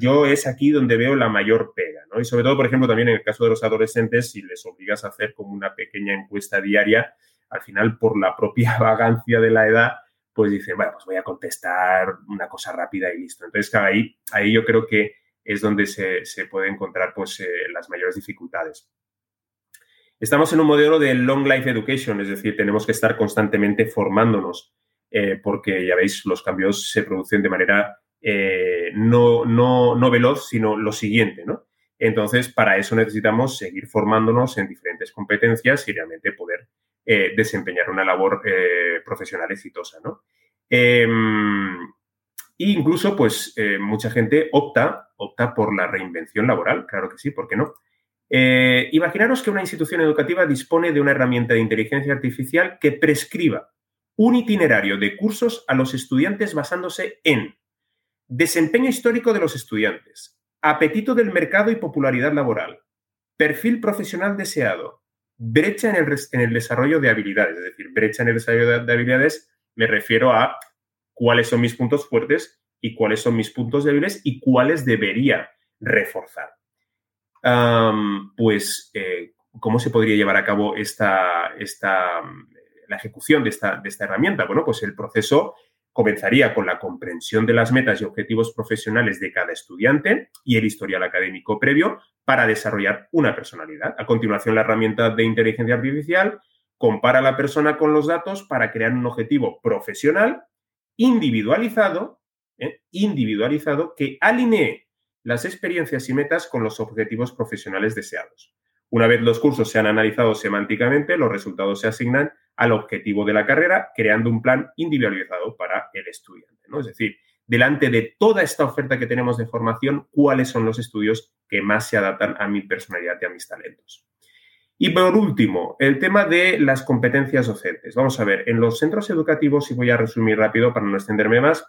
S7: yo es aquí donde veo la mayor pega, ¿no? Y sobre todo, por ejemplo, también en el caso de los adolescentes, si les obligas a hacer como una pequeña encuesta diaria, al final por la propia (laughs) vagancia de la edad, pues dicen, bueno, pues voy a contestar una cosa rápida y listo. Entonces, ahí, ahí yo creo que es donde se, se puede encontrar pues, eh, las mayores dificultades. Estamos en un modelo de long life education, es decir, tenemos que estar constantemente formándonos, eh, porque ya veis, los cambios se producen de manera eh, no, no, no veloz, sino lo siguiente, ¿no? Entonces, para eso necesitamos seguir formándonos en diferentes competencias y realmente poder eh, desempeñar una labor eh, profesional exitosa, ¿no? Em, incluso, pues, eh, mucha gente opta, opta por la reinvención laboral, claro que sí, ¿por qué no? imaginaros que una institución educativa dispone de una herramienta de inteligencia artificial que prescriba un itinerario de cursos a los estudiantes basándose en desempeño histórico de los estudiantes, apetito del mercado y popularidad laboral, perfil profesional deseado, brecha en el, desarrollo de habilidades, es decir, brecha en el desarrollo de, habilidades me refiero a cuáles son mis puntos fuertes y cuáles son mis puntos débiles y cuáles debería reforzar. pues, eh, ¿cómo se podría llevar a cabo esta, esta, la ejecución de esta, de esta herramienta? Bueno, pues el proceso comenzaría con la comprensión de las metas y objetivos profesionales de cada estudiante y el historial académico previo para desarrollar una personalidad. A continuación, la herramienta de inteligencia artificial compara a la persona con los datos para crear un objetivo profesional individualizado, ¿eh? individualizado que alinee las experiencias y metas con los objetivos profesionales deseados. Una vez los cursos sean analizados semánticamente, los resultados se asignan al objetivo de la carrera, creando un plan individualizado para el estudiante. ¿no? Es decir, delante de toda esta oferta que tenemos de formación, cuáles son los estudios que más se adaptan a mi personalidad y a mis talentos. Y por último, el tema de las competencias docentes. Vamos a ver, en los centros educativos, y voy a resumir rápido para no extenderme más,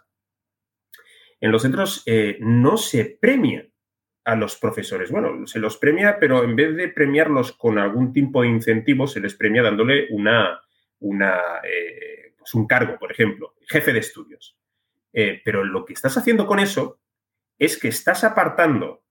S7: en los centros eh, no se premia a los profesores. Bueno, se los premia, pero en vez de premiarlos con algún tipo de incentivo, se les premia dándole una, una eh, pues un cargo, por ejemplo, jefe de estudios. Eh, pero lo que estás haciendo con eso es que estás apartando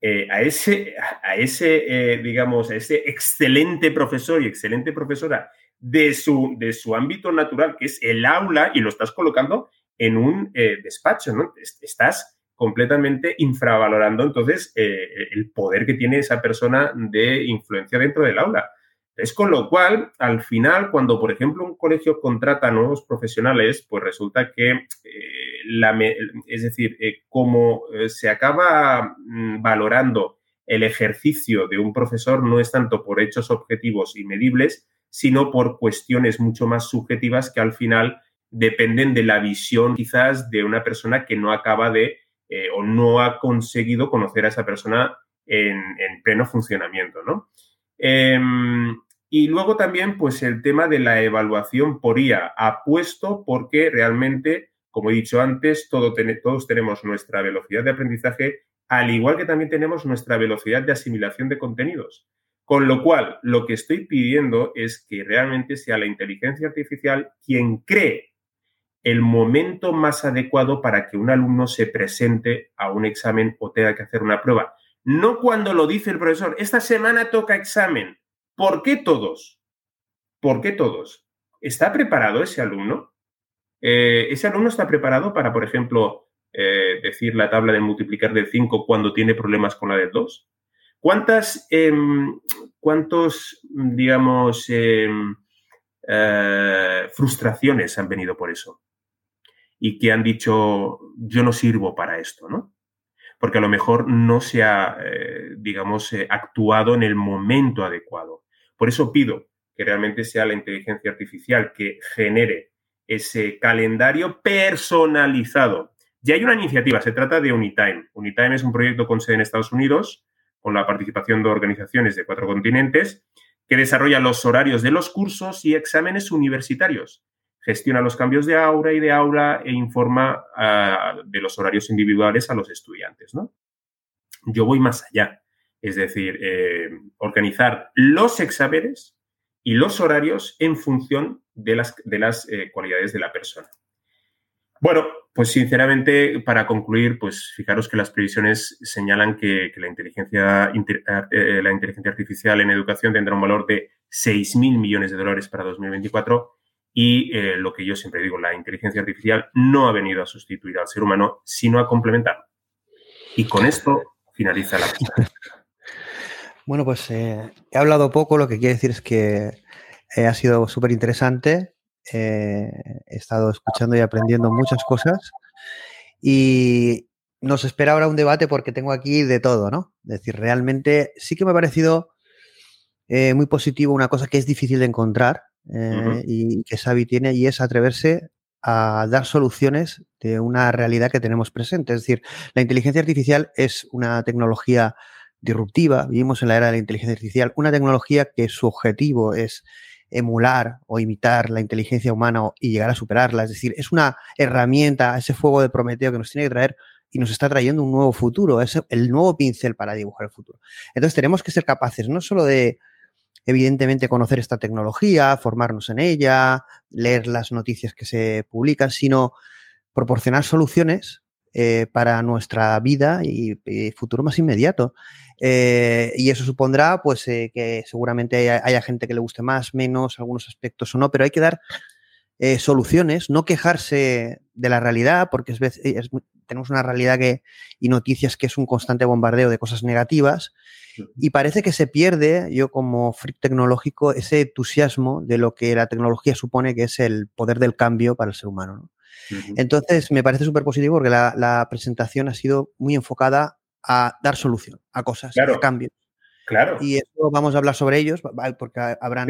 S7: eh, a ese, a ese digamos, a ese excelente profesor y excelente profesora de su, de su ámbito natural, que es el aula, y lo estás colocando en un despacho, ¿no? Estás completamente infravalorando entonces el poder que tiene esa persona de influencia dentro del aula. Es con lo cual, al final, cuando, por ejemplo, un colegio contrata nuevos profesionales, pues resulta que, eh, la, es decir, eh, como se acaba mm, valorando el ejercicio de un profesor no es tanto por hechos objetivos y medibles, sino por cuestiones mucho más subjetivas que al final dependen de la visión quizás de una persona que no acaba de eh, o no ha conseguido conocer a esa persona en, pleno funcionamiento, ¿no? Em, y luego también, pues el tema de la evaluación por IA, apuesto porque realmente, como he dicho antes, todos tenemos nuestra velocidad de aprendizaje, al igual que también tenemos nuestra velocidad de asimilación de contenidos. Con lo cual, lo que estoy pidiendo es que realmente sea la inteligencia artificial quien cree el momento más adecuado para que un alumno se presente a un examen o tenga que hacer una prueba. No cuando lo dice el profesor, esta semana toca examen. ¿Por qué todos? ¿Por qué todos? ¿Está preparado ese alumno? Eh, ¿Ese alumno está preparado para, por ejemplo, eh, decir la tabla de multiplicar del 5 cuando tiene problemas con la del 2? ¿Cuántas, em, cuántos, digamos, em, eh, frustraciones han venido por eso? y que han dicho, yo no sirvo para esto, ¿no? Porque a lo mejor no se ha, digamos, actuado en el momento adecuado. Por eso pido que realmente sea la inteligencia artificial que genere ese calendario personalizado. Ya hay una iniciativa, se trata de Unitime. Unitime es un proyecto con sede en Estados Unidos, con la participación de organizaciones de cuatro continentes, que desarrolla los horarios de los cursos y exámenes universitarios, gestiona los cambios de aula y de aula e informa ah, de los horarios individuales a los estudiantes. ¿no? Yo voy más allá, es decir, eh, organizar los exámenes y los horarios en función de las, eh, cualidades de la persona. Bueno, pues sinceramente, para concluir, pues fijaros que las previsiones señalan que, la, inteligencia, eh, la inteligencia artificial en educación tendrá un valor de 6.000 millones de dólares para 2024 y lo que yo siempre digo, la inteligencia artificial no ha venido a sustituir al ser humano, sino a complementarlo. Y con esto finaliza la (laughs)
S6: Bueno, pues eh, he hablado poco, lo que quiere decir es que ha sido súper interesante. Eh, he estado escuchando y aprendiendo muchas cosas y nos espera ahora un debate porque tengo aquí de todo, ¿no? Es decir, realmente sí que me ha parecido eh, muy positivo una cosa que es difícil de encontrar eh, y que Xavi tiene y es atreverse a dar soluciones de una realidad que tenemos presente. Es decir, la inteligencia artificial es una tecnología disruptiva, vivimos en la era de la inteligencia artificial, una tecnología que su objetivo es emular o imitar la inteligencia humana y llegar a superarla. Es decir, es una herramienta, ese fuego de Prometeo que nos tiene que traer y nos está trayendo un nuevo futuro, es el nuevo pincel para dibujar el futuro. Entonces tenemos que ser capaces no solo de, evidentemente, conocer esta tecnología, formarnos en ella, leer las noticias que se publican, sino proporcionar soluciones eh, para nuestra vida y, y, futuro más inmediato. Eh, y eso supondrá pues eh, que seguramente haya, gente que le guste más, menos, algunos aspectos o no, pero hay que dar eh, soluciones, no quejarse de la realidad, porque es, tenemos una realidad que, y noticias que es un constante bombardeo de cosas negativas, y parece que se pierde, yo como freak tecnológico, ese entusiasmo de lo que la tecnología supone que es el poder del cambio para el ser humano. Entonces, me parece súper positivo porque la, la, presentación ha sido muy enfocada a dar solución a cosas, a cambios.
S7: Claro.
S6: Y eso vamos a hablar sobre ellos, porque habrán.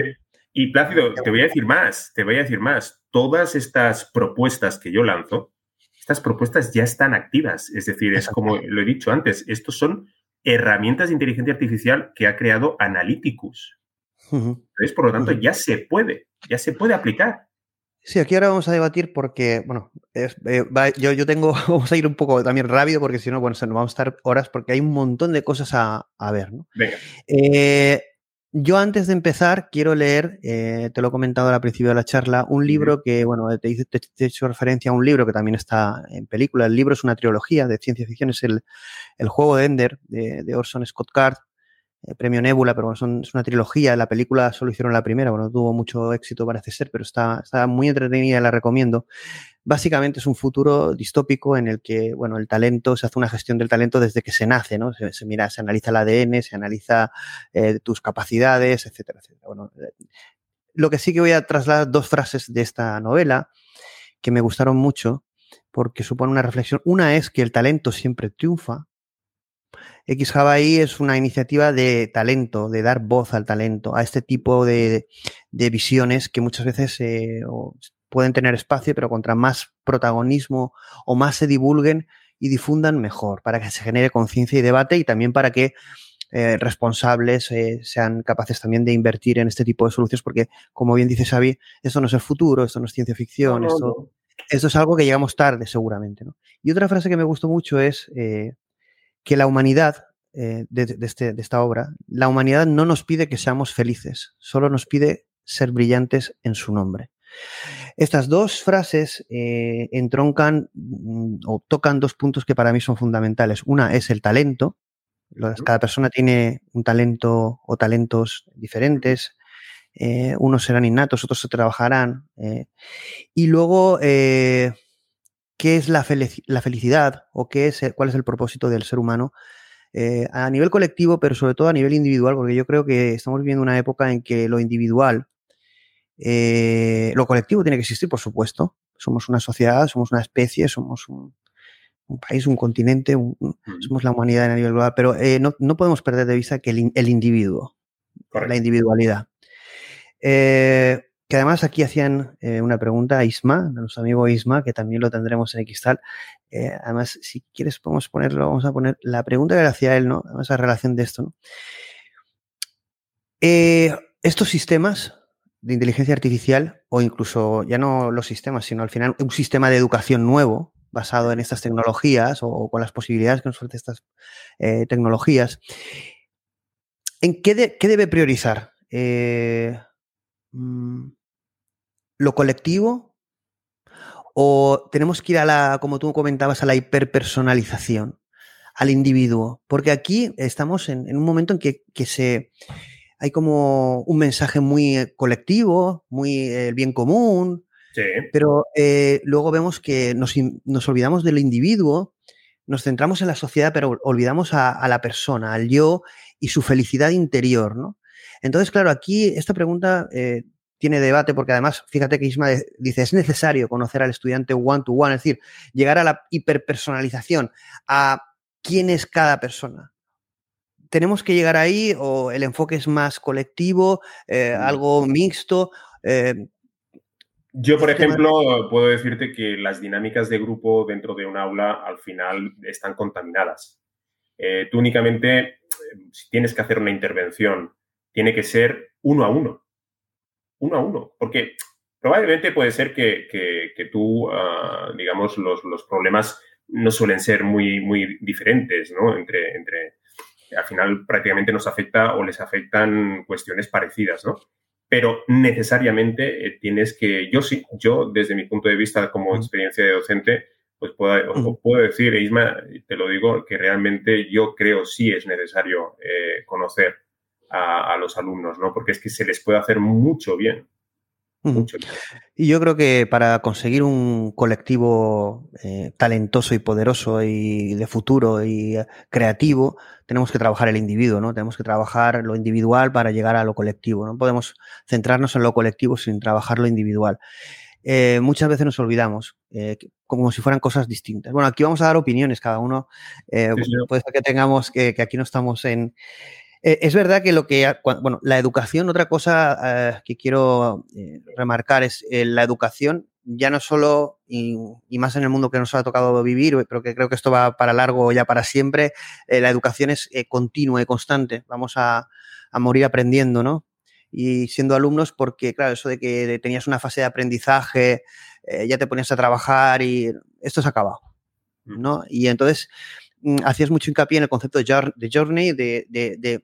S7: Y Plácido, te voy a decir más, te voy a decir más. Todas estas propuestas que yo lanzo, estas propuestas ya están activas. Es decir, es como lo he dicho antes, estos son herramientas de inteligencia artificial que ha creado Analyticus. Entonces, por lo tanto, ya se puede, ya se puede aplicar.
S6: Sí, aquí ahora vamos a debatir porque, bueno, eh, yo, yo, tengo, (laughs) vamos a ir un poco también rápido porque si no, bueno, nos vamos a estar horas porque hay un montón de cosas a, ver, ¿no?
S7: Venga.
S6: Eh, yo antes de empezar quiero leer, eh, te lo he comentado al principio de la charla, un libro que, bueno, te, te, he hecho referencia a un libro que también está en película. El libro es una trilogía de ciencia ficción, es el, el juego de Ender de, de Orson Scott Card. Eh, premio Nebula, pero son, es una trilogía. La película solo hicieron la primera, bueno, tuvo mucho éxito, parece ser, pero está, está muy entretenida y la recomiendo. Básicamente es un futuro distópico en el que, bueno, el talento, se hace una gestión del talento desde que se nace, ¿no? Se, mira, se analiza el ADN, se analiza eh, tus capacidades, etcétera, etcétera. Bueno, eh, lo que sí que voy a trasladar dos frases de esta novela que me gustaron mucho porque supone una reflexión. Una es que el talento siempre triunfa, X es una iniciativa de talento, de dar voz al talento, a este tipo de, visiones que muchas veces eh, pueden tener espacio, pero contra más protagonismo o más se divulguen y difundan, mejor, para que se genere conciencia y debate y también para que eh, responsables eh, sean capaces también de invertir en este tipo de soluciones, porque, como bien dice Xavi, esto no es el futuro, esto no es ciencia ficción, esto, esto, es algo que llegamos tarde, seguramente. Y otra frase que me gustó mucho es que la humanidad, eh, este, de, esta obra, la humanidad no nos pide que seamos felices, solo nos pide ser brillantes en su nombre. Estas dos frases eh, entroncan mm, o tocan dos puntos que para mí son fundamentales. Una es el talento. Cada persona tiene un talento o talentos diferentes. Eh, unos serán innatos, otros se trabajarán. y luego qué es la, felicidad o qué es, cuál es el propósito del ser humano eh, a nivel colectivo, pero sobre todo a nivel individual, porque yo creo que estamos viviendo una época en que lo individual, eh, lo colectivo tiene que existir, por supuesto. Somos una sociedad, somos una especie, somos un, país, un continente, somos la humanidad a nivel global, pero eh, no, podemos perder de vista que el, individuo, la individualidad. Que además aquí hacían eh, una pregunta a Isma, a nuestro amigo Isma, que también lo tendremos en Xtal. Eh, además, si quieres, podemos ponerlo, vamos a poner la pregunta que le hacía él, ¿no? Además, a relación de esto, ¿no? Eh, estos sistemas de inteligencia artificial, o incluso ya no los sistemas, sino al final un sistema de educación nuevo, basado en estas tecnologías o, con las posibilidades que nos ofrecen estas tecnologías, ¿en qué, qué debe priorizar? Mm, lo colectivo o tenemos que ir a la, como tú comentabas, a la hiperpersonalización, al individuo? Porque aquí estamos en, un momento en que, se hay como un mensaje muy colectivo, muy el bien común, pero eh, luego vemos que nos, nos, olvidamos del individuo, nos centramos en la sociedad, pero olvidamos a, la persona, al yo y su felicidad interior, ¿no? Entonces, claro, aquí esta pregunta eh, tiene debate porque además, fíjate que Isma dice, es necesario conocer al estudiante one-to-one, es decir, llegar a la hiperpersonalización, a quién es cada persona. ¿Tenemos que llegar ahí o el enfoque es más colectivo, eh, mm. algo mixto?
S7: Eh, yo, por ejemplo, puedo decirte que las dinámicas de grupo dentro de un aula al final están contaminadas. Eh, tú únicamente, si tienes que hacer una intervención, tiene que ser uno a uno uno a uno, porque probablemente puede ser que, tú, ah, digamos, los, problemas no suelen ser muy, muy diferentes, ¿no? Entre, entre, al final prácticamente nos afecta o les afectan cuestiones parecidas, ¿no? Pero necesariamente eh, tienes que, yo sí, yo desde mi punto de vista como experiencia de docente, pues puedo, puedo decir, Isma, te lo digo, que realmente yo creo sí es necesario eh, conocer a, los alumnos, ¿no? Porque es que se les puede hacer mucho bien. Mucho
S6: Y yo creo que para conseguir un colectivo eh, talentoso y poderoso y de futuro y eh, creativo, tenemos que trabajar el individuo, ¿no? Tenemos que trabajar lo individual para llegar a lo colectivo. No podemos centrarnos en lo colectivo sin trabajar lo individual. Eh, muchas veces nos olvidamos, como si fueran cosas distintas. Bueno, aquí vamos a dar opiniones, cada uno. Puede ser que tengamos, que aquí no estamos en, eh, es verdad que lo que, bueno, la educación, otra cosa eh, que quiero eh, remarcar es la educación, ya no solo, y, más en el mundo que nos ha tocado vivir, pero que creo que esto va para largo ya para siempre, la educación es continua y constante. Vamos a, morir aprendiendo, ¿no? Y siendo alumnos, porque, claro, eso de que tenías una fase de aprendizaje, ya te ponías a trabajar y esto se ha acabado, mm. ¿no? Y entonces hacías mucho hincapié en el concepto de journey, de,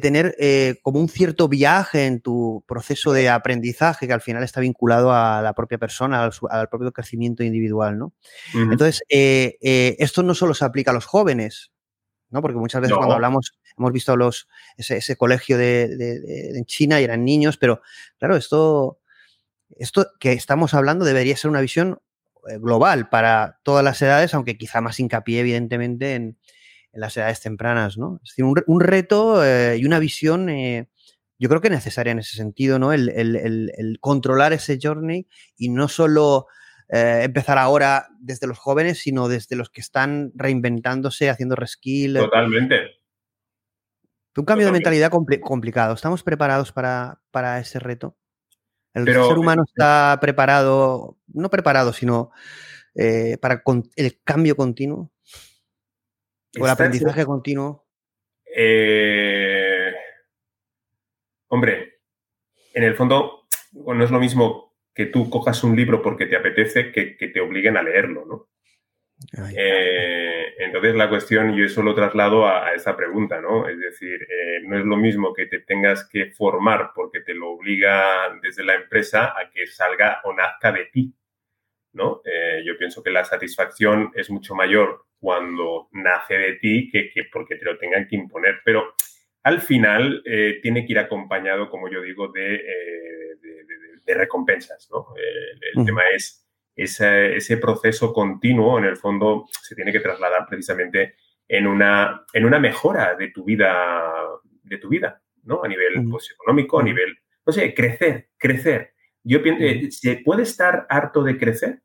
S6: tener eh, como un cierto viaje en tu proceso de aprendizaje que al final está vinculado a la propia persona, al, propio crecimiento individual, ¿no? Entonces, eh, eh, esto no solo se aplica a los jóvenes, ¿no? Porque muchas veces cuando hablamos, hemos visto los, ese, colegio de, en China y eran niños, pero claro, esto, esto que estamos hablando debería ser una visión global para todas las edades, aunque quizá más hincapié, evidentemente, en, las edades tempranas, ¿no? Es decir, un, reto eh, y una visión, eh, yo creo que necesaria en ese sentido, ¿no? El, controlar ese journey y no solo empezar ahora desde los jóvenes, sino desde los que están reinventándose, haciendo reskill.
S7: Totalmente.
S6: Un cambio de mentalidad complicado. ¿Estamos preparados para, para ese reto? El ser humano está preparado, no preparado, sino eh, para el cambio continuo o el aprendizaje continuo.
S7: Eh, hombre, en el fondo no es lo mismo que tú cojas un libro porque te apetece que, que te obliguen a leerlo, ¿no? Eh, entonces la cuestión, yo eso lo traslado a, esa pregunta, ¿no? Es decir, eh, no es lo mismo que te tengas que formar porque te lo obliga desde la empresa a que salga o nazca de ti, ¿no? Eh, yo pienso que la satisfacción es mucho mayor cuando nace de ti que, porque te lo tengan que imponer, pero al final tiene que ir acompañado, como yo digo, de, recompensas, ¿no? el tema es ese, proceso continuo, en el fondo, se tiene que trasladar precisamente en una, en una mejora de tu vida, de tu vida, ¿no? A nivel pues, económico, a nivel, no sé, crecer, crecer. Yo pienso, ¿se puede estar harto de crecer?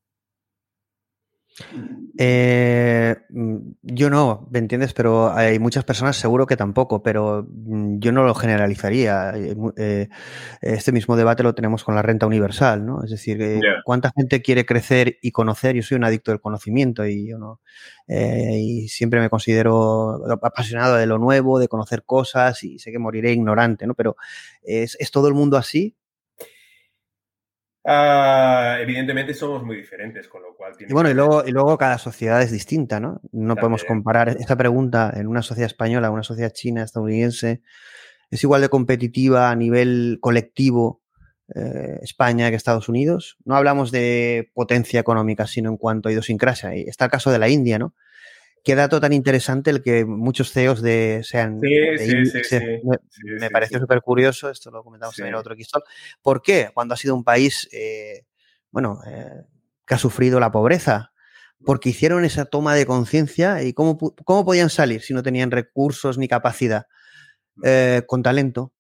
S6: Eh, mm, yo no, ¿me entiendes? Pero hay muchas personas seguro que tampoco, pero mm, yo no lo generalizaría. Eh, eh, este mismo debate lo tenemos con la renta universal, ¿no? Es decir, ¿cuánta gente quiere crecer y conocer? Yo soy un adicto del conocimiento y yo no. y siempre me considero apasionado de lo nuevo, de conocer cosas y sé que moriré ignorante, ¿no? Pero ¿es, es todo el mundo así?
S7: Ah, evidentemente somos muy diferentes, con lo cual...
S6: y bueno, y luego, y luego cada sociedad es distinta, ¿no? No podemos comparar esta pregunta en una sociedad española, una sociedad china, estadounidense. Es igual de competitiva a nivel colectivo eh, España que Estados Unidos. No hablamos de potencia económica, sino en cuanto a idiosincrasia. Está el caso de la India, ¿no? Qué dato tan interesante el que muchos CEOs de sean.
S7: Sí, sí, sí,
S6: me, pareció súper curioso, esto lo comentamos en otro Xtol. ¿Por qué? Cuando ha sido un país, eh, bueno, eh, que ha sufrido la pobreza. Porque hicieron esa toma de conciencia y cómo, cómo, podían salir si no tenían recursos ni capacidad. Mm. Eh, con talento.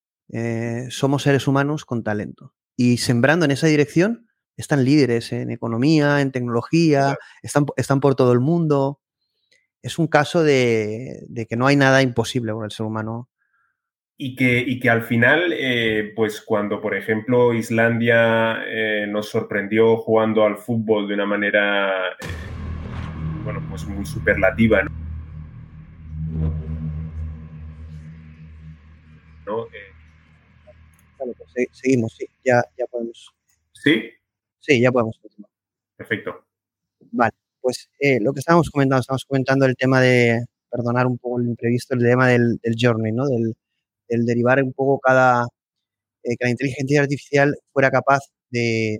S6: somos seres humanos con talento. Y sembrando en esa dirección, están líderes en economía, en tecnología, están, están por todo el mundo es un caso de, que no hay nada imposible con el ser humano.
S7: Y que, que al final, eh, pues cuando, por ejemplo, Islandia eh, nos sorprendió jugando al fútbol de una manera, eh, bueno, pues muy superlativa, ¿no?
S6: Pues seguimos, sí, ya, ya podemos.
S7: ¿Sí?
S6: Sí, ya podemos
S7: Perfecto.
S6: Vale pues eh, lo que estábamos comentando, estamos comentando el tema de, perdonar un poco el imprevisto, el tema del, journey, ¿no? Del, derivar un poco cada, eh, que la inteligencia artificial fuera capaz de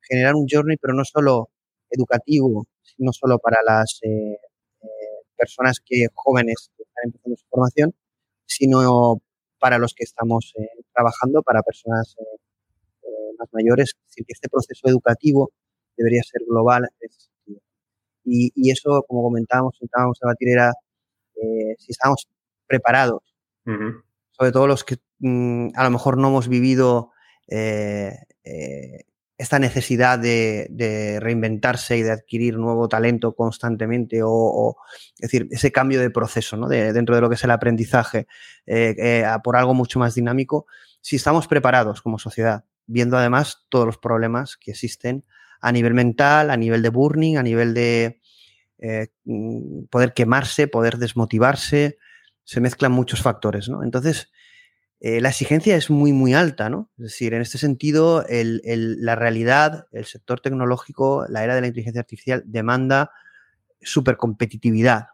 S6: generar un journey, pero no solo educativo, no solo para las eh, personas que jóvenes que están empezando su formación, sino para los que estamos trabajando, para personas más mayores. Es decir, que este proceso educativo debería ser global, y, eso, como comentábamos, intentábamos debatir, era eh, si estábamos preparados, sobre todo los que mm, a lo mejor no hemos vivido eh, eh, esta necesidad de, reinventarse y de adquirir nuevo talento constantemente, o, es decir, ese cambio de proceso ¿no? dentro de lo que es el aprendizaje por algo mucho más dinámico, si estamos preparados como sociedad, viendo además todos los problemas que existen a nivel mental, a nivel de burning, a nivel de eh, mm, poder quemarse, poder desmotivarse, se mezclan muchos factores, ¿no? Entonces, eh, la exigencia es muy, muy alta, ¿no? Es decir, en este sentido, la realidad, el sector tecnológico, la era de la inteligencia artificial demanda supercompetitividad.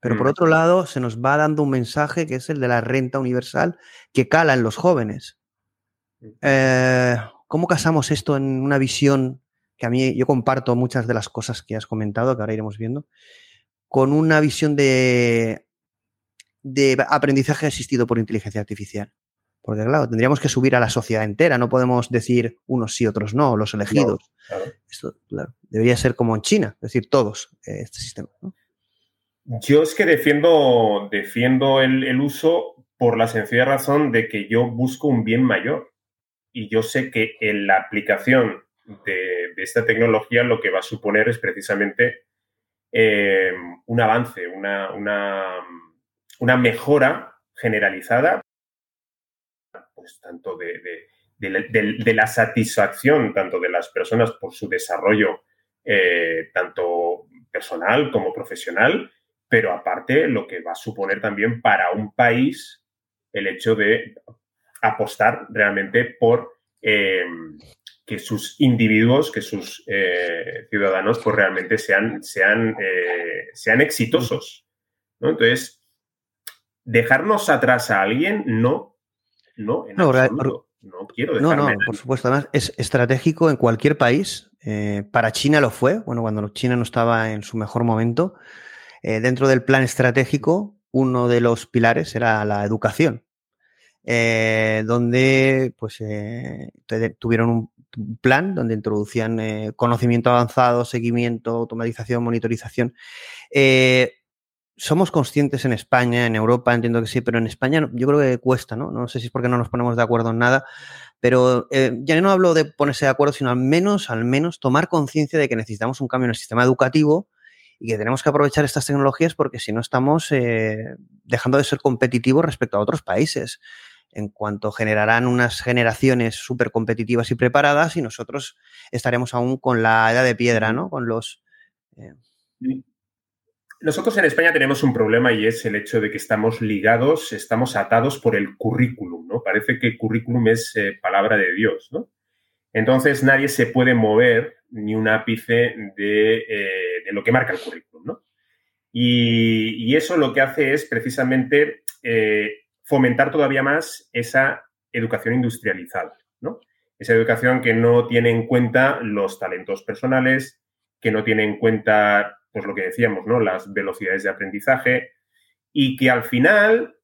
S6: Pero por mm. otro lado, se nos va dando un mensaje que es el de la renta universal que cala en los jóvenes. Eh, ¿Cómo casamos esto en una visión que a mí yo comparto muchas de las cosas que has comentado, que ahora iremos viendo, con una visión de, de aprendizaje asistido por inteligencia artificial. Porque claro, tendríamos que subir a la sociedad entera, no podemos decir unos sí, otros no, los elegidos. Esto, claro, debería ser como en China, es decir, todos eh, este sistema.
S7: Yo es que defiendo, defiendo el, el, uso por la sencilla razón de que yo busco un bien mayor. Y yo sé que en la aplicación de, esta tecnología lo que va a suponer es precisamente eh, un avance, una, una, mejora generalizada, pues tanto de, la, satisfacción tanto de las personas por su desarrollo, eh, tanto personal como profesional, pero aparte lo que va a suponer también para un país el hecho de apostar realmente por eh, que sus individuos, que sus eh, ciudadanos, pues realmente sean, sean, eh, sean exitosos. ¿no? Entonces, dejarnos atrás a alguien, no, no, en no, no quiero dejarme
S6: No, no, por supuesto. Además, es estratégico en cualquier país. Eh, para China lo fue, bueno, cuando China no estaba en su mejor momento. dentro del plan estratégico, uno de los pilares era la educación. donde pues tuvieron un, plan donde introducían eh, conocimiento avanzado, seguimiento, automatización, monitorización. Eh, somos conscientes en España, en Europa, entiendo que sí, pero en España yo creo que cuesta, ¿no? No sé si es porque no nos ponemos de acuerdo en nada, Pero eh, ya no hablo de ponerse de acuerdo, sino al menos, al menos tomar conciencia de que necesitamos un cambio en el sistema educativo y que tenemos que aprovechar estas tecnologías porque si no estamos dejando de ser competitivos respecto a otros países. En cuanto generarán unas generaciones súper competitivas y preparadas y nosotros estaremos aún con la edad de piedra, ¿no? Con los...
S7: Eh, nosotros en España tenemos un problema y es el hecho de que estamos ligados, estamos atados por el currículum, ¿no? Parece que currículum es eh, palabra de Dios, ¿no? Entonces nadie se puede mover ni un ápice de, eh, lo que marca el currículum, ¿no? Y, eso lo que hace es precisamente fomentar todavía más esa educación industrializada, ¿no? Esa educación que no tiene en cuenta los talentos personales, que no tiene en cuenta pues lo que decíamos, ¿no? Las velocidades de aprendizaje y que al final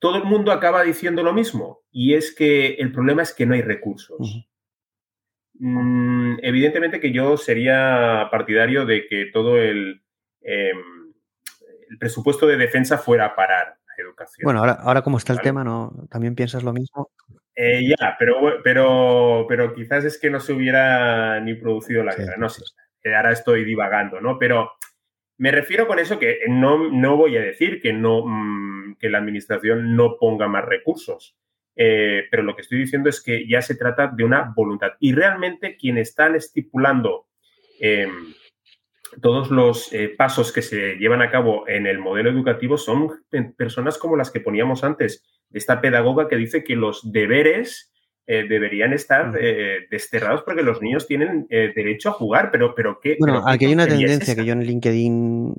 S7: todo el mundo acaba diciendo lo mismo y es que el problema es que no hay recursos. Mm, evidentemente que yo sería partidario de que todo el, em, el presupuesto de defensa fuera a parar educación.
S6: Bueno, ahora, ahora como está el tema, ¿no? ¿También piensas lo mismo?
S7: Eh, ya, pero, pero, pero quizás es que no se hubiera ni producido la guerra, no sé. Ahora estoy divagando, ¿no? Pero me refiero con eso que no, no voy a decir que, no, mm, que la administración no ponga más recursos, eh, pero lo que estoy diciendo es que ya se trata de una voluntad. Y realmente quienes están estipulando em, todos los eh, pasos que se llevan a cabo en el modelo educativo son personas como las que poníamos antes, esta pedagoga que dice que los deberes eh, deberían estar eh, desterrados porque los niños tienen eh, derecho a jugar, pero, pero ¿qué?
S6: Bueno,
S7: aquí
S6: hay una tendencia que yo en LinkedIn,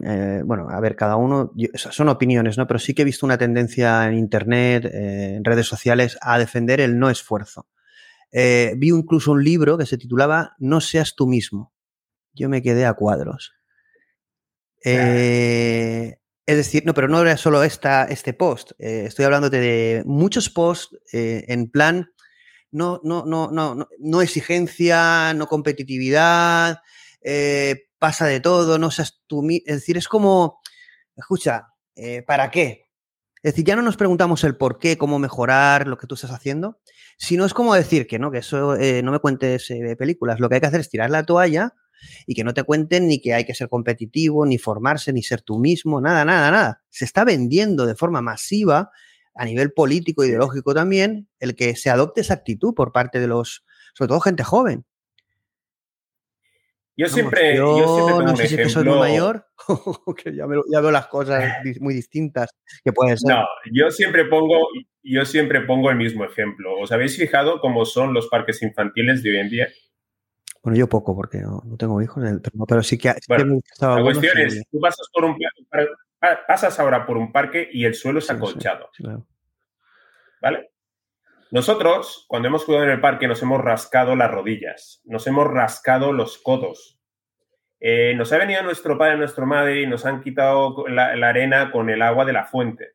S6: bueno, a ver, cada uno, son opiniones, ¿no? Pero sí que he visto una tendencia en Internet, en redes sociales, a defender el no esfuerzo. vi incluso un libro que se titulaba No seas tú mismo. Yo me quedé a cuadros. es decir, no, pero no era solo esta, este post. estoy hablándote de muchos posts en plan no, no, no, no, no exigencia, no competitividad, eh, pasa de todo, no seas tú Es decir, es como, escucha, eh, ¿para qué? Es decir, ya no nos preguntamos el por qué, cómo mejorar lo que tú estás haciendo, sino es como decir que no, que eso eh, no me cuentes películas. Lo que hay que hacer es tirar la toalla y que no te cuenten ni que hay que ser competitivo, ni formarse, ni ser tú mismo, nada, nada, nada. Se está vendiendo de forma masiva a nivel político, ideológico también, el que se adopte esa actitud por parte de los, sobre todo gente joven.
S7: Yo siempre, yo,
S6: no sé si soy muy mayor, (laughs) que ya, veo las cosas muy distintas que pueden ser.
S7: No, yo siempre pongo, yo siempre pongo el mismo ejemplo. ¿Os habéis fijado cómo son los parques infantiles de hoy en día?
S6: Bueno, yo poco, porque no, tengo hijos, pero, sí que,
S7: bueno, la cuestión es, tú pasas por un pasas ahora por un parque y el suelo es acolchado. ¿Vale? Nosotros, cuando hemos jugado en el parque, nos hemos rascado las rodillas, nos hemos rascado los codos. Eh, nos ha venido nuestro padre, nuestra madre y nos han quitado la, arena con el agua de la fuente.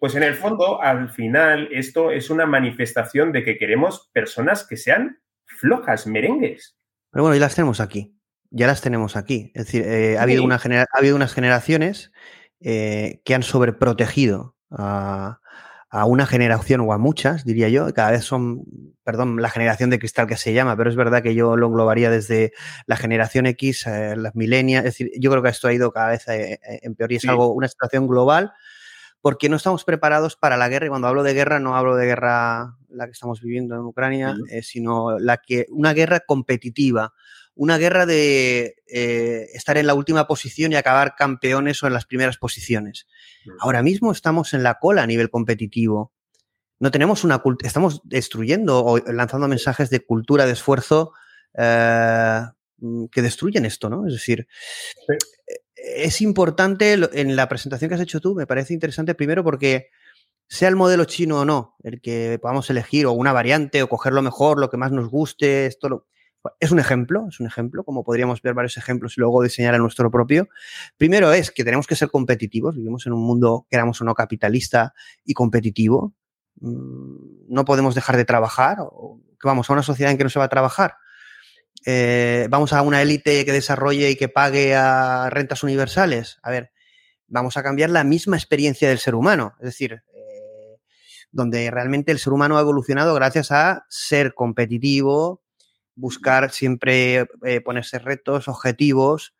S7: Pues en el fondo, al final, esto es una manifestación de que queremos personas que sean flojas, merengues.
S6: Pero bueno, y las tenemos aquí ya las tenemos aquí. Es decir, eh, ha, habido una ha habido unas generaciones eh, que han sobreprotegido a, a, una generación o a muchas, diría yo. Cada vez son, perdón, la generación de cristal que se llama, pero es verdad que yo lo englobaría desde la generación X, eh, las milenias. Es decir, yo creo que esto ha ido cada vez en peor y es algo, una situación global porque no estamos preparados para la guerra. Y cuando hablo de guerra, no hablo de guerra la que estamos viviendo en Ucrania, sino la que, una guerra competitiva, una guerra de eh, estar en la última posición y acabar campeones o en las primeras posiciones. Ahora mismo estamos en la cola a nivel competitivo. No tenemos una estamos destruyendo o lanzando mensajes de cultura de esfuerzo eh, que destruyen esto, ¿no? Es decir, es importante en la presentación que has hecho tú, me parece interesante primero porque sea el modelo chino o no, el que podamos elegir o una variante o coger lo mejor, lo que más nos guste, esto es un ejemplo, es un ejemplo, como podríamos ver varios ejemplos y luego diseñar el nuestro propio. Primero es que tenemos que ser competitivos, vivimos en un mundo, queramos o no, capitalista y competitivo. Mm, no podemos dejar de trabajar, que vamos a una sociedad en que no se va a trabajar. Eh, vamos a una élite que desarrolle y que pague a rentas universales. A ver, vamos a cambiar la misma experiencia del ser humano. Es decir, donde realmente el ser humano ha evolucionado gracias a ser competitivo, buscar siempre eh, ponerse retos, objetivos.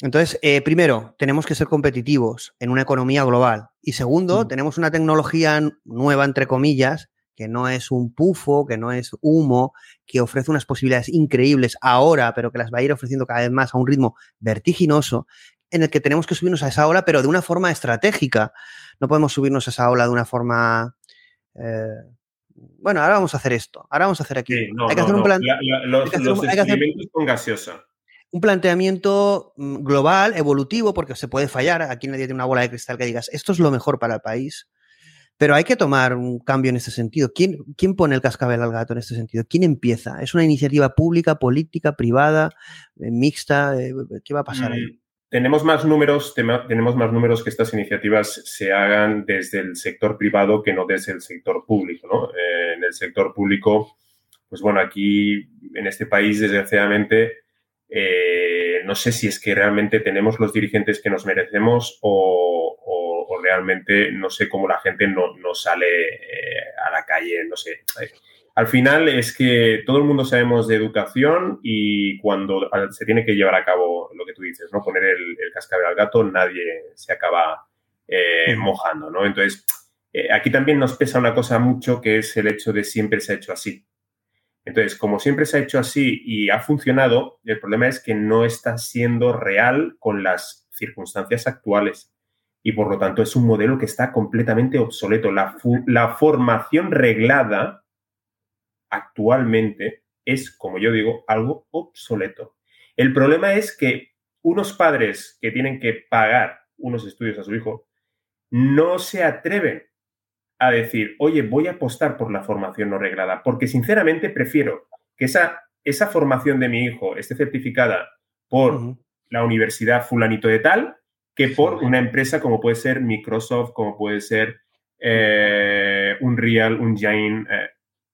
S6: Entonces, eh, primero, tenemos que ser competitivos en una economía global. Y segundo, tenemos una tecnología nueva, entre comillas, que no es un pufo, que no es humo, que ofrece unas posibilidades increíbles ahora, pero que las va a ir ofreciendo cada vez más a un ritmo vertiginoso, en el que tenemos que subirnos a esa ola, pero de una forma estratégica. No podemos subirnos a esa ola de una forma... Eh, bueno, ahora vamos a hacer esto, ahora vamos a hacer aquí.
S7: hay que hacer un plan... los, con gaseosa
S6: un planteamiento mm, global, evolutivo, porque se puede fallar. Aquí nadie tiene una bola de cristal que digas, esto es lo mejor para el país. Pero hay que tomar un cambio en ese sentido. ¿Quién, ¿Quién, pone el cascabel al gato en este sentido? ¿Quién empieza? ¿Es una iniciativa pública, política, privada, eh, mixta? Eh, ¿Qué va a pasar ahí? Mm,
S7: tenemos más números, tenemos más números que estas iniciativas se hagan desde el sector privado que no desde el sector público. ¿no? Eh, en el sector público, pues bueno, aquí en este país, desgraciadamente, no sé si es que realmente tenemos los dirigentes que nos merecemos o, realmente no sé cómo la gente no, sale eh, a la calle, no sé. Al final es que todo el mundo sabemos de educación y cuando se tiene que llevar a cabo lo que tú dices, ¿no? Poner el, cascabel al gato, nadie se acaba eh, mojando, ¿no? Entonces, aquí también nos pesa una cosa mucho que es el hecho de siempre se ha hecho así. Entonces, como siempre se ha hecho así y ha funcionado, el problema es que no está siendo real con las circunstancias actuales y por lo tanto es un modelo que está completamente obsoleto. La, formación reglada actualmente es, como yo digo, algo obsoleto. El problema es que unos padres que tienen que pagar unos estudios a su hijo no se atreven a decir, oye, voy a apostar por la formación no reglada, porque sinceramente prefiero que esa, esa formación de mi hijo esté certificada por la universidad fulanito de tal que por una empresa como puede ser Microsoft, como puede ser eh, Unreal, Unjain, eh,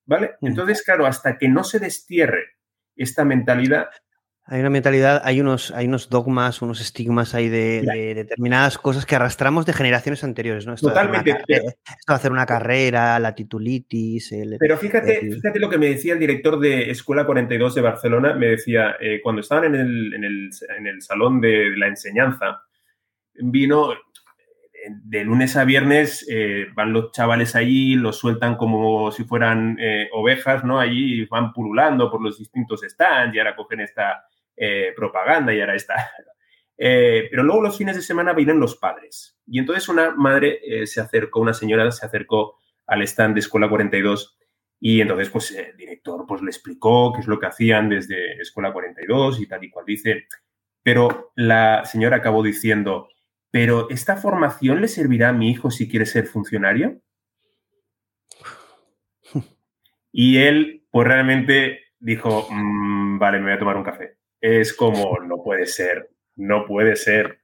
S7: ¿vale? Entonces, claro, hasta que no se destierre esta mentalidad,
S6: hay una mentalidad, hay unos, hay unos dogmas, unos estigmas ahí de, determinadas cosas que arrastramos de generaciones anteriores, ¿no?
S7: Totalmente.
S6: esto de hacer una carrera, la titulitis.
S7: pero fíjate, fíjate lo que me decía el director de Escuela 42 de Barcelona, me decía, eh, cuando estaban en el, en, el, en el salón de la enseñanza, vino de lunes a viernes eh, van los chavales allí, los sueltan como si fueran eh, ovejas, ¿no? Allí van pululando por los distintos stands y ahora cogen esta eh, propaganda y ahora está. (laughs) Eh, pero luego los fines de semana vienen los padres. Y entonces una madre eh, se acercó, una señora se acercó al stand de Escuela 42 y entonces pues el director pues le explicó qué es lo que hacían desde Escuela 42 y tal y cual dice. Pero la señora acabó diciendo, ¿pero esta formación le servirá a mi hijo si quiere ser funcionario? (laughs) Y él pues realmente dijo, mm, vale, me voy a tomar un café es como, no puede ser, no puede ser.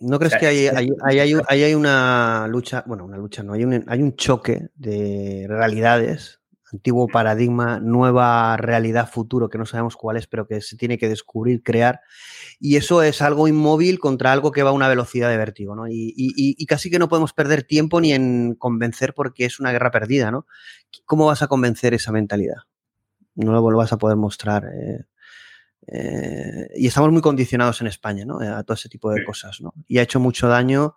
S6: ¿No crees que hay, hay, hay, una lucha, bueno, una lucha, no, hay un, hay un choque de realidades, antiguo paradigma, nueva realidad futuro, que no sabemos cuál es, pero que se tiene que descubrir, crear, y eso es algo inmóvil contra algo que va a una velocidad de vértigo, ¿no? Y, y, casi que no podemos perder tiempo ni en convencer porque es una guerra perdida, ¿no? ¿Cómo vas a convencer esa mentalidad? No lo vas a poder mostrar. Eh, eh, y estamos muy condicionados en España ¿no? a todo ese tipo de cosas. ¿no? Y ha hecho mucho daño.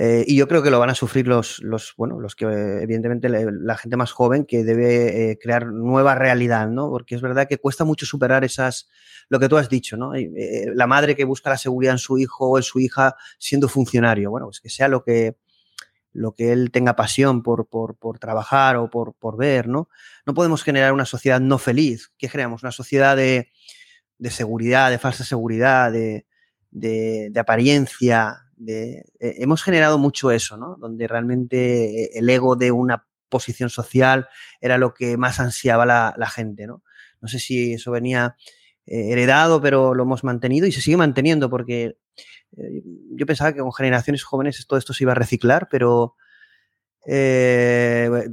S6: Eh, y yo creo que lo van a sufrir los, los bueno, los que, evidentemente, la gente más joven que debe eh, crear nueva realidad, ¿no? Porque es verdad que cuesta mucho superar esas, lo que tú has dicho, ¿no? la madre que busca la seguridad en su hijo o en su hija siendo funcionario. Bueno, pues que sea lo que, lo que él tenga pasión por, por, por trabajar o por, por, ver, ¿no? No podemos generar una sociedad no feliz. ¿Qué generamos? Una sociedad de, de seguridad, de falsa seguridad, de, de, apariencia. De, eh, hemos generado mucho eso, ¿no? Donde realmente el ego de una posición social era lo que más ansiaba la, gente, ¿no? No sé si eso venía eh, heredado, pero lo hemos mantenido y se sigue manteniendo porque eh, yo pensaba que con generaciones jóvenes todo esto se iba a reciclar, pero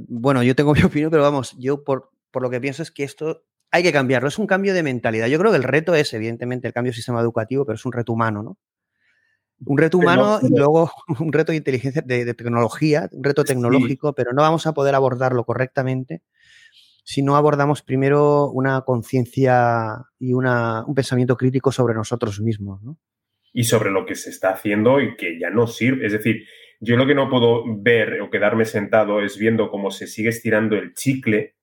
S6: bueno, yo tengo (laughs) mi opinión, pero vamos, yo por, por lo que pienso es que esto hay que cambiarlo. Es un cambio de mentalidad. Yo creo que el reto es, evidentemente, el cambio del sistema educativo, pero es un reto humano, ¿no? Un reto humano y luego (laughs) un reto de inteligencia, de, tecnología, un reto tecnológico, pero no vamos a poder abordarlo correctamente si no abordamos primero una conciencia y una, un pensamiento crítico sobre nosotros mismos. ¿no?
S7: Y sobre lo que se está haciendo y que ya no sirve. Es decir, yo lo que no puedo ver o quedarme sentado es viendo cómo se sigue estirando el chicle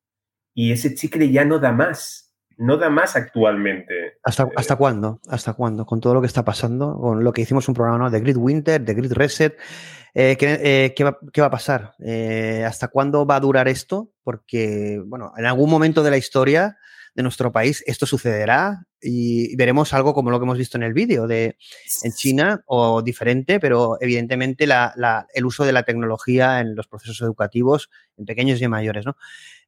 S7: y ese chicle ya no da más. No da más actualmente.
S6: ¿Hasta, ¿Hasta cuándo? ¿Hasta cuándo? Con todo lo que está pasando, con lo que hicimos un programa de Grid Winter, de Grid Reset. Eh, eh, ¿qué, va, a pasar? Eh, ¿Hasta cuándo va a durar esto? Porque, bueno, en algún momento de la historia de nuestro país esto sucederá y veremos algo como lo que hemos visto en el vídeo de en China o diferente, pero evidentemente el uso de la tecnología en los procesos educativos en pequeños y en mayores, ¿no?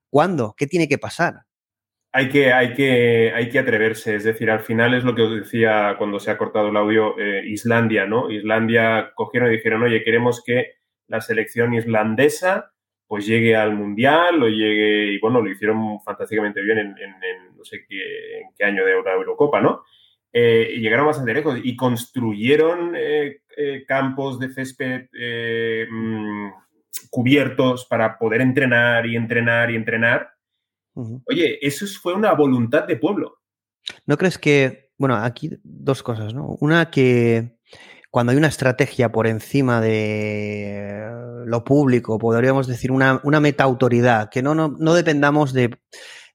S6: ¿Cuándo? ¿Qué tiene que pasar?
S7: Hay que, hay, que, hay que atreverse, es decir, al final es lo que os decía cuando se ha cortado el audio, eh, Islandia, ¿no? Islandia cogieron y dijeron, oye, queremos que la selección islandesa pues llegue al Mundial o llegue, y bueno, lo hicieron fantásticamente bien en, no sé qué, en qué año de la Eurocopa, ¿no? Eh, y llegaron bastante lejos y construyeron eh, campos de césped mm, cubiertos para poder entrenar y entrenar y entrenar. Oye, eso fue una voluntad de pueblo.
S6: ¿No crees que, bueno, aquí dos cosas, ¿no? Una que cuando hay una estrategia por encima de lo público, podríamos decir una, una meta autoridad, que no, no, dependamos de,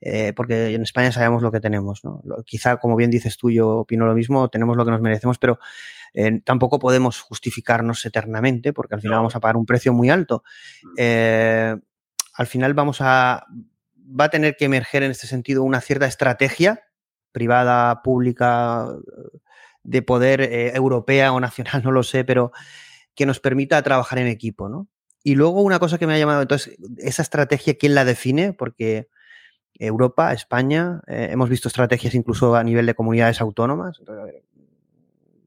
S6: eh, porque en España sabemos lo que tenemos, ¿no? Quizá, como bien dices tú, yo opino lo mismo, tenemos lo que nos merecemos, pero eh, tampoco podemos justificarnos eternamente porque al final vamos a pagar un precio muy alto. Mm. Eh, al final vamos a, va a tener que emerger en este sentido una cierta estrategia privada, pública, de poder eh, europea o nacional, (laughs) no lo sé, pero que nos permita trabajar en equipo, ¿no? Y luego una cosa que me ha llamado, entonces, esa estrategia, ¿quién la define? Porque Europa, España, hemos visto estrategias incluso a nivel de comunidades autónomas.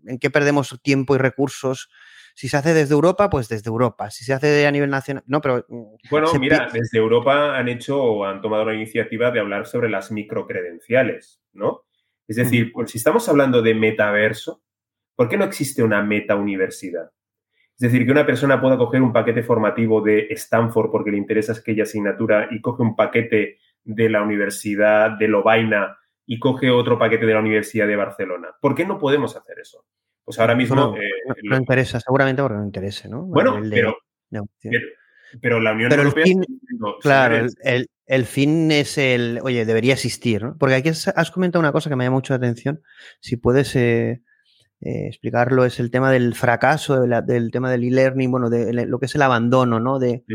S6: ¿En qué perdemos tiempo y recursos? Si se hace desde Europa, pues desde Europa. Si se hace a nivel nacional, no, pero... Mm,
S7: bueno, mira, desde Europa han hecho o han tomado la iniciativa de hablar sobre las microcredenciales, ¿no? Es decir, pues, si estamos hablando de metaverso, ¿por qué no existe una meta universidad? Es decir, que una persona pueda coger un paquete formativo de Stanford porque le interesa aquella asignatura y coge un paquete de la Universidad de Lovaina y coge otro paquete de la Universidad de Barcelona. ¿Por qué no podemos hacer eso? Pues ahora mismo...
S6: No, eh, no, interesa, seguramente porque no interese, ¿no?
S7: Bueno, pero, pero, la Unión Europea...
S6: claro, el, fin es el... Oye, debería existir, ¿no? Porque aquí has comentado una cosa que me llama mucho la atención. Si puedes... Eh, eh, explicarlo es el tema del fracaso, del tema del e-learning, bueno, de, lo que es el abandono, ¿no? De,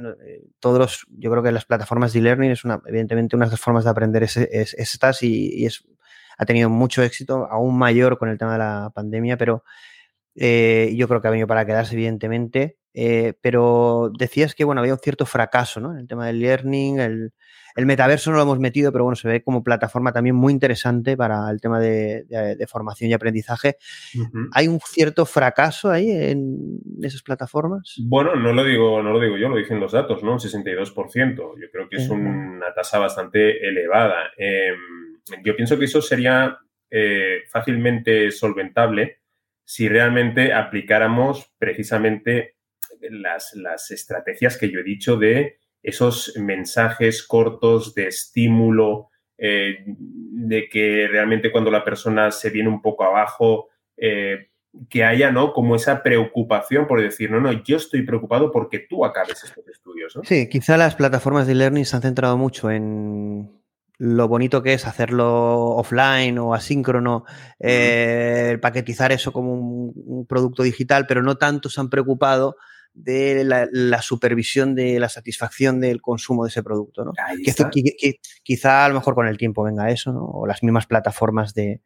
S6: bueno, eh, todos los, yo creo que las plataformas de e-learning es una, evidentemente una de las formas de aprender es, estas y, es, ha tenido mucho éxito, aún mayor con el tema de la pandemia, pero eh, yo creo que ha venido para quedarse, evidentemente. Eh, pero decías que, bueno, había un cierto fracaso, ¿no? En el tema del learning, el, el metaverso no lo hemos metido, pero bueno, se ve como plataforma también muy interesante para el tema de, formación y aprendizaje. ¿Hay un cierto fracaso ahí en esas plataformas?
S7: Bueno, no lo digo, no lo digo yo, lo dicen los datos, ¿no? Un 62%. Yo creo que es una tasa bastante elevada. Em, yo pienso que eso sería eh, fácilmente solventable si realmente aplicáramos precisamente las, las estrategias que yo he dicho de esos mensajes cortos de estímulo, eh, de que realmente cuando la persona se viene un poco abajo, eh, que haya, ¿no? Como esa preocupación por decir, no, no, yo estoy preocupado porque tú acabes estos estudios.
S6: Sí, quizá las plataformas de e-learning se han centrado mucho en lo bonito que es hacerlo offline o asíncrono, eh, paquetizar eso como un, producto digital, pero no tanto se han preocupado de la, supervisión de la satisfacción del consumo de ese producto, ¿no? Quizá a lo mejor con el tiempo venga eso, ¿no? O las mismas plataformas de,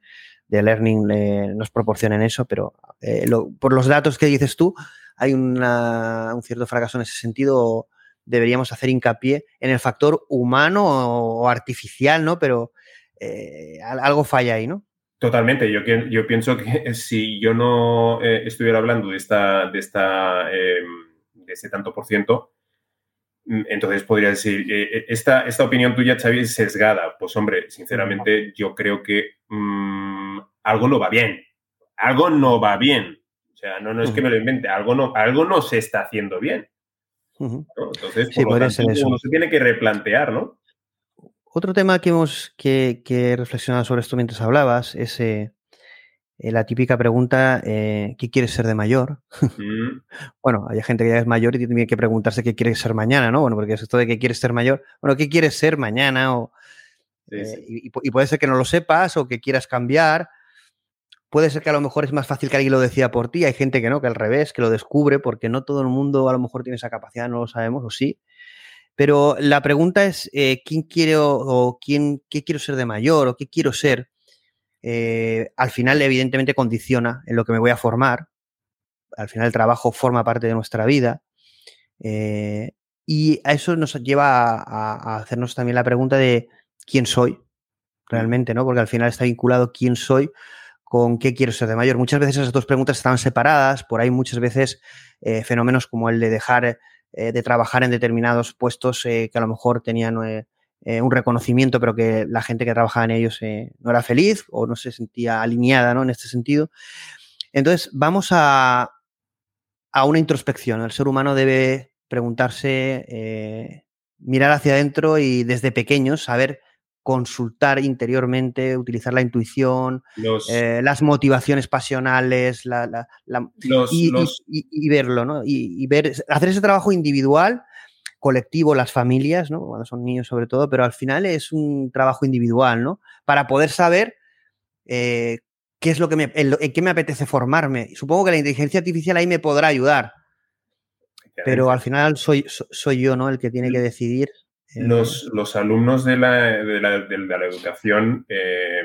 S6: learning eh, nos proporcionen eso, pero eh, por los datos que dices tú, hay un cierto fracaso en ese sentido. Deberíamos hacer hincapié en el factor humano o, artificial, ¿no? Pero eh, algo falla ahí, ¿no?
S7: Totalmente. Yo, yo pienso que (laughs) si yo no eh, estuviera hablando de esta, de esta, em, de ese tanto por ciento, mm, entonces podría decir, eh, eh, esta, esta opinión tuya, Xavi, es sesgada. Pues hombre, sinceramente, yo creo que mm, algo no va bien. algo no va bien. O sea, no, no es que me lo invente, algo no, algo no se está haciendo bien. Entonces, por uno se tiene que replantear, ¿no?
S6: Otro tema que hemos que, que reflexionado sobre esto mientras hablabas es eh, eh, la típica pregunta, eh, ¿qué quieres ser de mayor? Mm. (laughs) bueno, hay gente que ya es mayor y tiene que preguntarse qué quiere ser mañana, ¿no? Bueno, porque es esto de qué quieres ser mayor. Bueno, ¿qué quieres ser mañana? O, y, puede ser que no lo sepas o que quieras cambiar. Puede ser que a lo mejor es más fácil que alguien lo decida por ti. Hay gente que no, que al revés, que lo descubre, porque no todo el mundo a lo mejor tiene esa capacidad, no lo sabemos, o sí. Pero la pregunta es, eh, ¿quién quiero o quién, qué quiero ser de mayor o qué quiero ser? Eh, al final, evidentemente, condiciona en lo que me voy a formar. Al final, el trabajo forma parte de nuestra vida. Eh, y a eso nos lleva a, hacernos también la pregunta de quién soy realmente, ¿no? Porque al final está vinculado quién soy con qué quiero ser de mayor. Muchas veces esas dos preguntas están separadas, por ahí muchas veces fenómenos como el de dejar eh, de trabajar en determinados puestos eh, que a lo mejor tenían eh, un reconocimiento, pero que la gente que trabajaba en ellos no era feliz o no se sentía alineada ¿no? en este sentido. Entonces, vamos a, a una introspección. El ser humano debe preguntarse, mirar hacia adentro y desde pequeños saber consultar interiormente, utilizar la intuición, eh, las motivaciones pasionales, la, y, verlo, ¿no? Y, ver, hacer ese trabajo individual, colectivo, las familias, ¿no? Cuando son niños sobre todo, pero al final es un trabajo individual, ¿no? Para poder saber eh, qué es lo que me, en, qué me apetece formarme. Supongo que la inteligencia artificial ahí me podrá ayudar. Pero al final soy, soy yo, ¿no? El que tiene que decidir
S7: los, los, alumnos de la, de la, de la educación eh,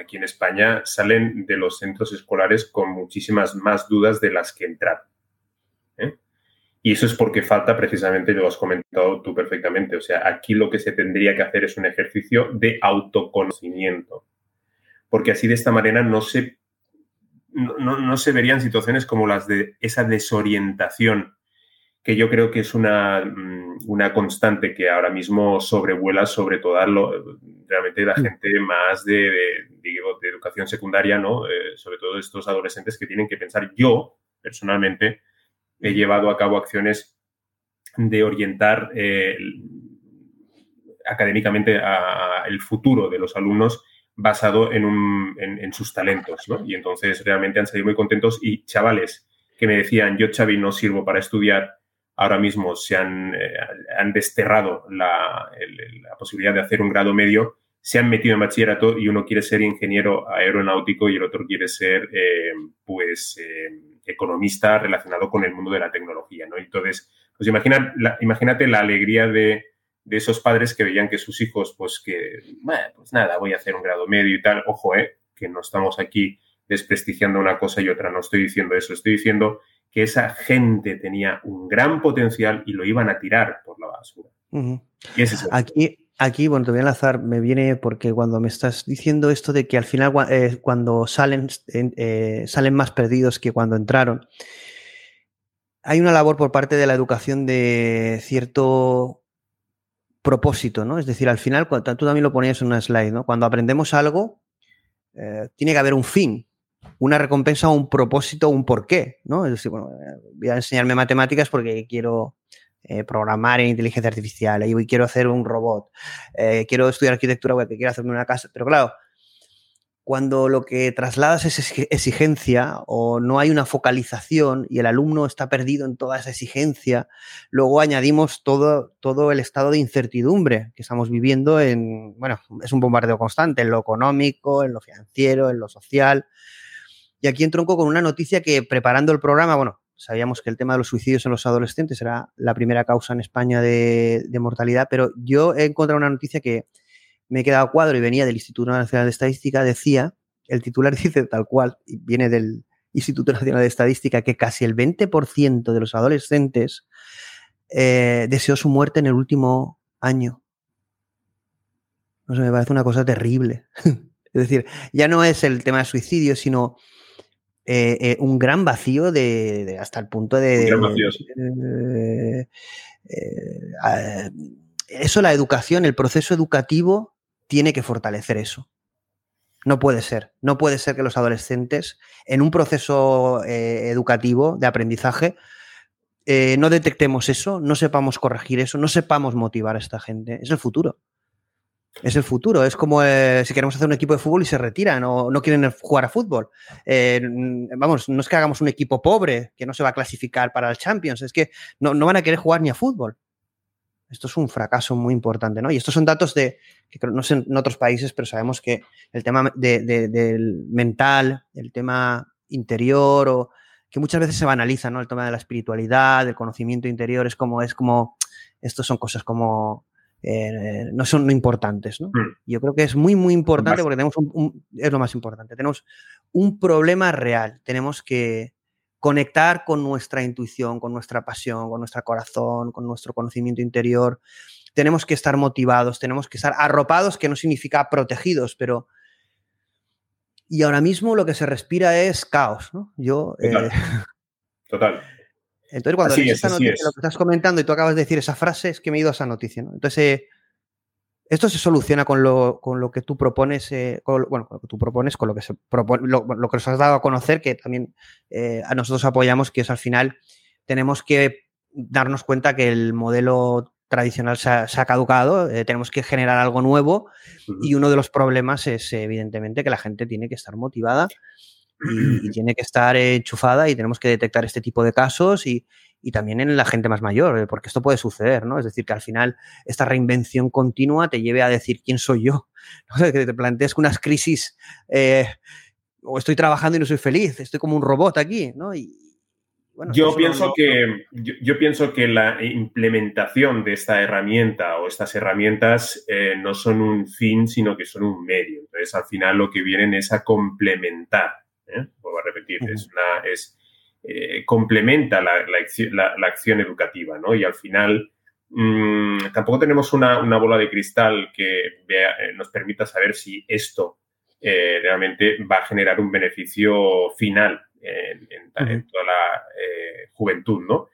S7: aquí en España salen de los centros escolares con muchísimas más dudas de las que entrar. ¿eh? Y eso es porque falta precisamente, lo has comentado tú perfectamente, o sea, aquí lo que se tendría que hacer es un ejercicio de autoconocimiento, porque así de esta manera no se, no, no se verían situaciones como las de esa desorientación que yo creo que es una, mm, una constante que ahora mismo sobrevuela sobre todo lo, realmente la mm. gente más de, de, educación secundaria, ¿no? Eh, sobre todo estos adolescentes que tienen que pensar. Yo, personalmente, he llevado a cabo acciones de orientar eh, académicamente a, el futuro de los alumnos basado en, un, en, sus talentos, ¿no? Y entonces realmente han salido muy contentos y chavales que me decían, yo, Xavi, no sirvo para estudiar, ahora mismo se han, eh, han desterrado la, la, posibilidad de hacer un grado medio, se han metido en bachillerato y uno quiere ser ingeniero aeronáutico y el otro quiere ser, eh, pues, eh, economista relacionado con el mundo de la tecnología, ¿no? Entonces, pues imagina, imagínate la alegría de, de, esos padres que veían que sus hijos, pues que, pues nada, voy a hacer un grado medio y tal. Ojo, eh, que no estamos aquí desprestigiando una cosa y otra, no estoy diciendo eso, estoy diciendo que esa gente tenía un gran potencial y lo iban a tirar por la basura.
S6: aquí, aquí, bueno, te voy a enlazar, me viene porque cuando me estás diciendo esto de que al final eh, cuando salen, eh, salen más perdidos que cuando entraron, hay una labor por parte de la educación de cierto propósito, ¿no? Es decir, al final, tú también lo ponías en una slide, ¿no? Cuando aprendemos algo, eh, tiene que haber un fin, una recompensa un propósito un porqué, ¿no? Es decir, bueno, voy a enseñarme matemáticas porque quiero eh, programar en inteligencia artificial, quiero hacer un robot, eh, quiero estudiar arquitectura porque quiero hacerme una casa, pero claro, cuando lo que trasladas es exigencia o no hay una focalización y el alumno está perdido en toda esa exigencia, luego añadimos todo, todo el estado de incertidumbre que estamos viviendo en, bueno, es un bombardeo constante en lo económico, en lo financiero, en lo social. Y aquí entronco con una noticia que preparando el programa, bueno, sabíamos que el tema de los suicidios en los adolescentes era la primera causa en España de, mortalidad, pero yo he encontrado una noticia que me he quedado cuadro y venía del Instituto Nacional de Estadística, decía, el titular (laughs) dice tal cual, y viene del Instituto Nacional de Estadística, que casi el 20% de los adolescentes eh, deseó su muerte en el último año. No sé, me parece una cosa terrible. (laughs) es decir, ya no es el tema de suicidio, sino eh, eh, un gran vacío de, hasta el punto de... Eh, eso, la educación, el proceso educativo tiene que fortalecer eso. No puede ser. No puede ser que los adolescentes, en un proceso educativo de aprendizaje, no detectemos eso, no sepamos corregir eso, no sepamos motivar a esta gente. Es el futuro. Es el futuro. Es como eh, si queremos hacer un equipo de fútbol y se retiran o no quieren jugar a fútbol. Eh, vamos, no es que hagamos un equipo pobre que no se va a clasificar para el Champions, es que no, van a querer jugar ni a fútbol. Esto es un fracaso muy importante, ¿no? Y estos son datos de, que no sé en otros países, pero sabemos que el tema del mental, el tema interior, o que muchas veces se banaliza, ¿no? El tema de la espiritualidad, del conocimiento interior, es como, es como, estos son cosas como eh, no son importantes. ¿no? Mm. Yo creo que es muy, muy importante porque tenemos un, es lo más importante, tenemos un problema real, tenemos que conectar con nuestra intuición, con nuestra pasión, con nuestro corazón, con nuestro conocimiento interior. Tenemos que estar motivados, tenemos que estar arropados, que no significa protegidos, pero... Y ahora mismo lo que se respira es caos, ¿no? Yo...
S7: Total. Eh, (laughs) Total.
S6: Entonces, cuando lees noticia, lo que estás comentando y tú acabas de decir esa frase, es que me he ido a esa noticia. ¿no? Entonces, eh, esto se soluciona con lo, con lo que tú propones, eh, bueno, con lo que tú propones, con lo que, se propone, lo, que nos has dado a conocer, que también eh, a nosotros apoyamos, que es al final tenemos que darnos cuenta que el modelo tradicional se ha, caducado, tenemos que generar algo nuevo y uno de los problemas es evidentemente que la gente tiene que estar motivada y, (clears throat) tiene que estar enchufada y tenemos que detectar este tipo de casos y, también en la gente más mayor, eh, porque esto puede suceder, ¿no? Es decir, que al final esta reinvención continua te lleve a decir quién soy yo, (laughs) ¿no? que te plantees unas crisis eh, o estoy trabajando y no soy feliz, estoy como un robot aquí, ¿no? Y,
S7: bueno, yo, pienso que, yo, pienso que la implementación de esta herramienta o estas herramientas eh, no son un fin, sino que son un medio. Entonces, al final lo que vienen es a complementar ¿eh? vuelvo a repetir, es una, es, eh, complementa la, la, acción educativa, ¿no? Y al final mm, tampoco tenemos una, una, bola de cristal que eh, nos permita saber si esto realmente va a generar un beneficio final en, toda la juventud, ¿no?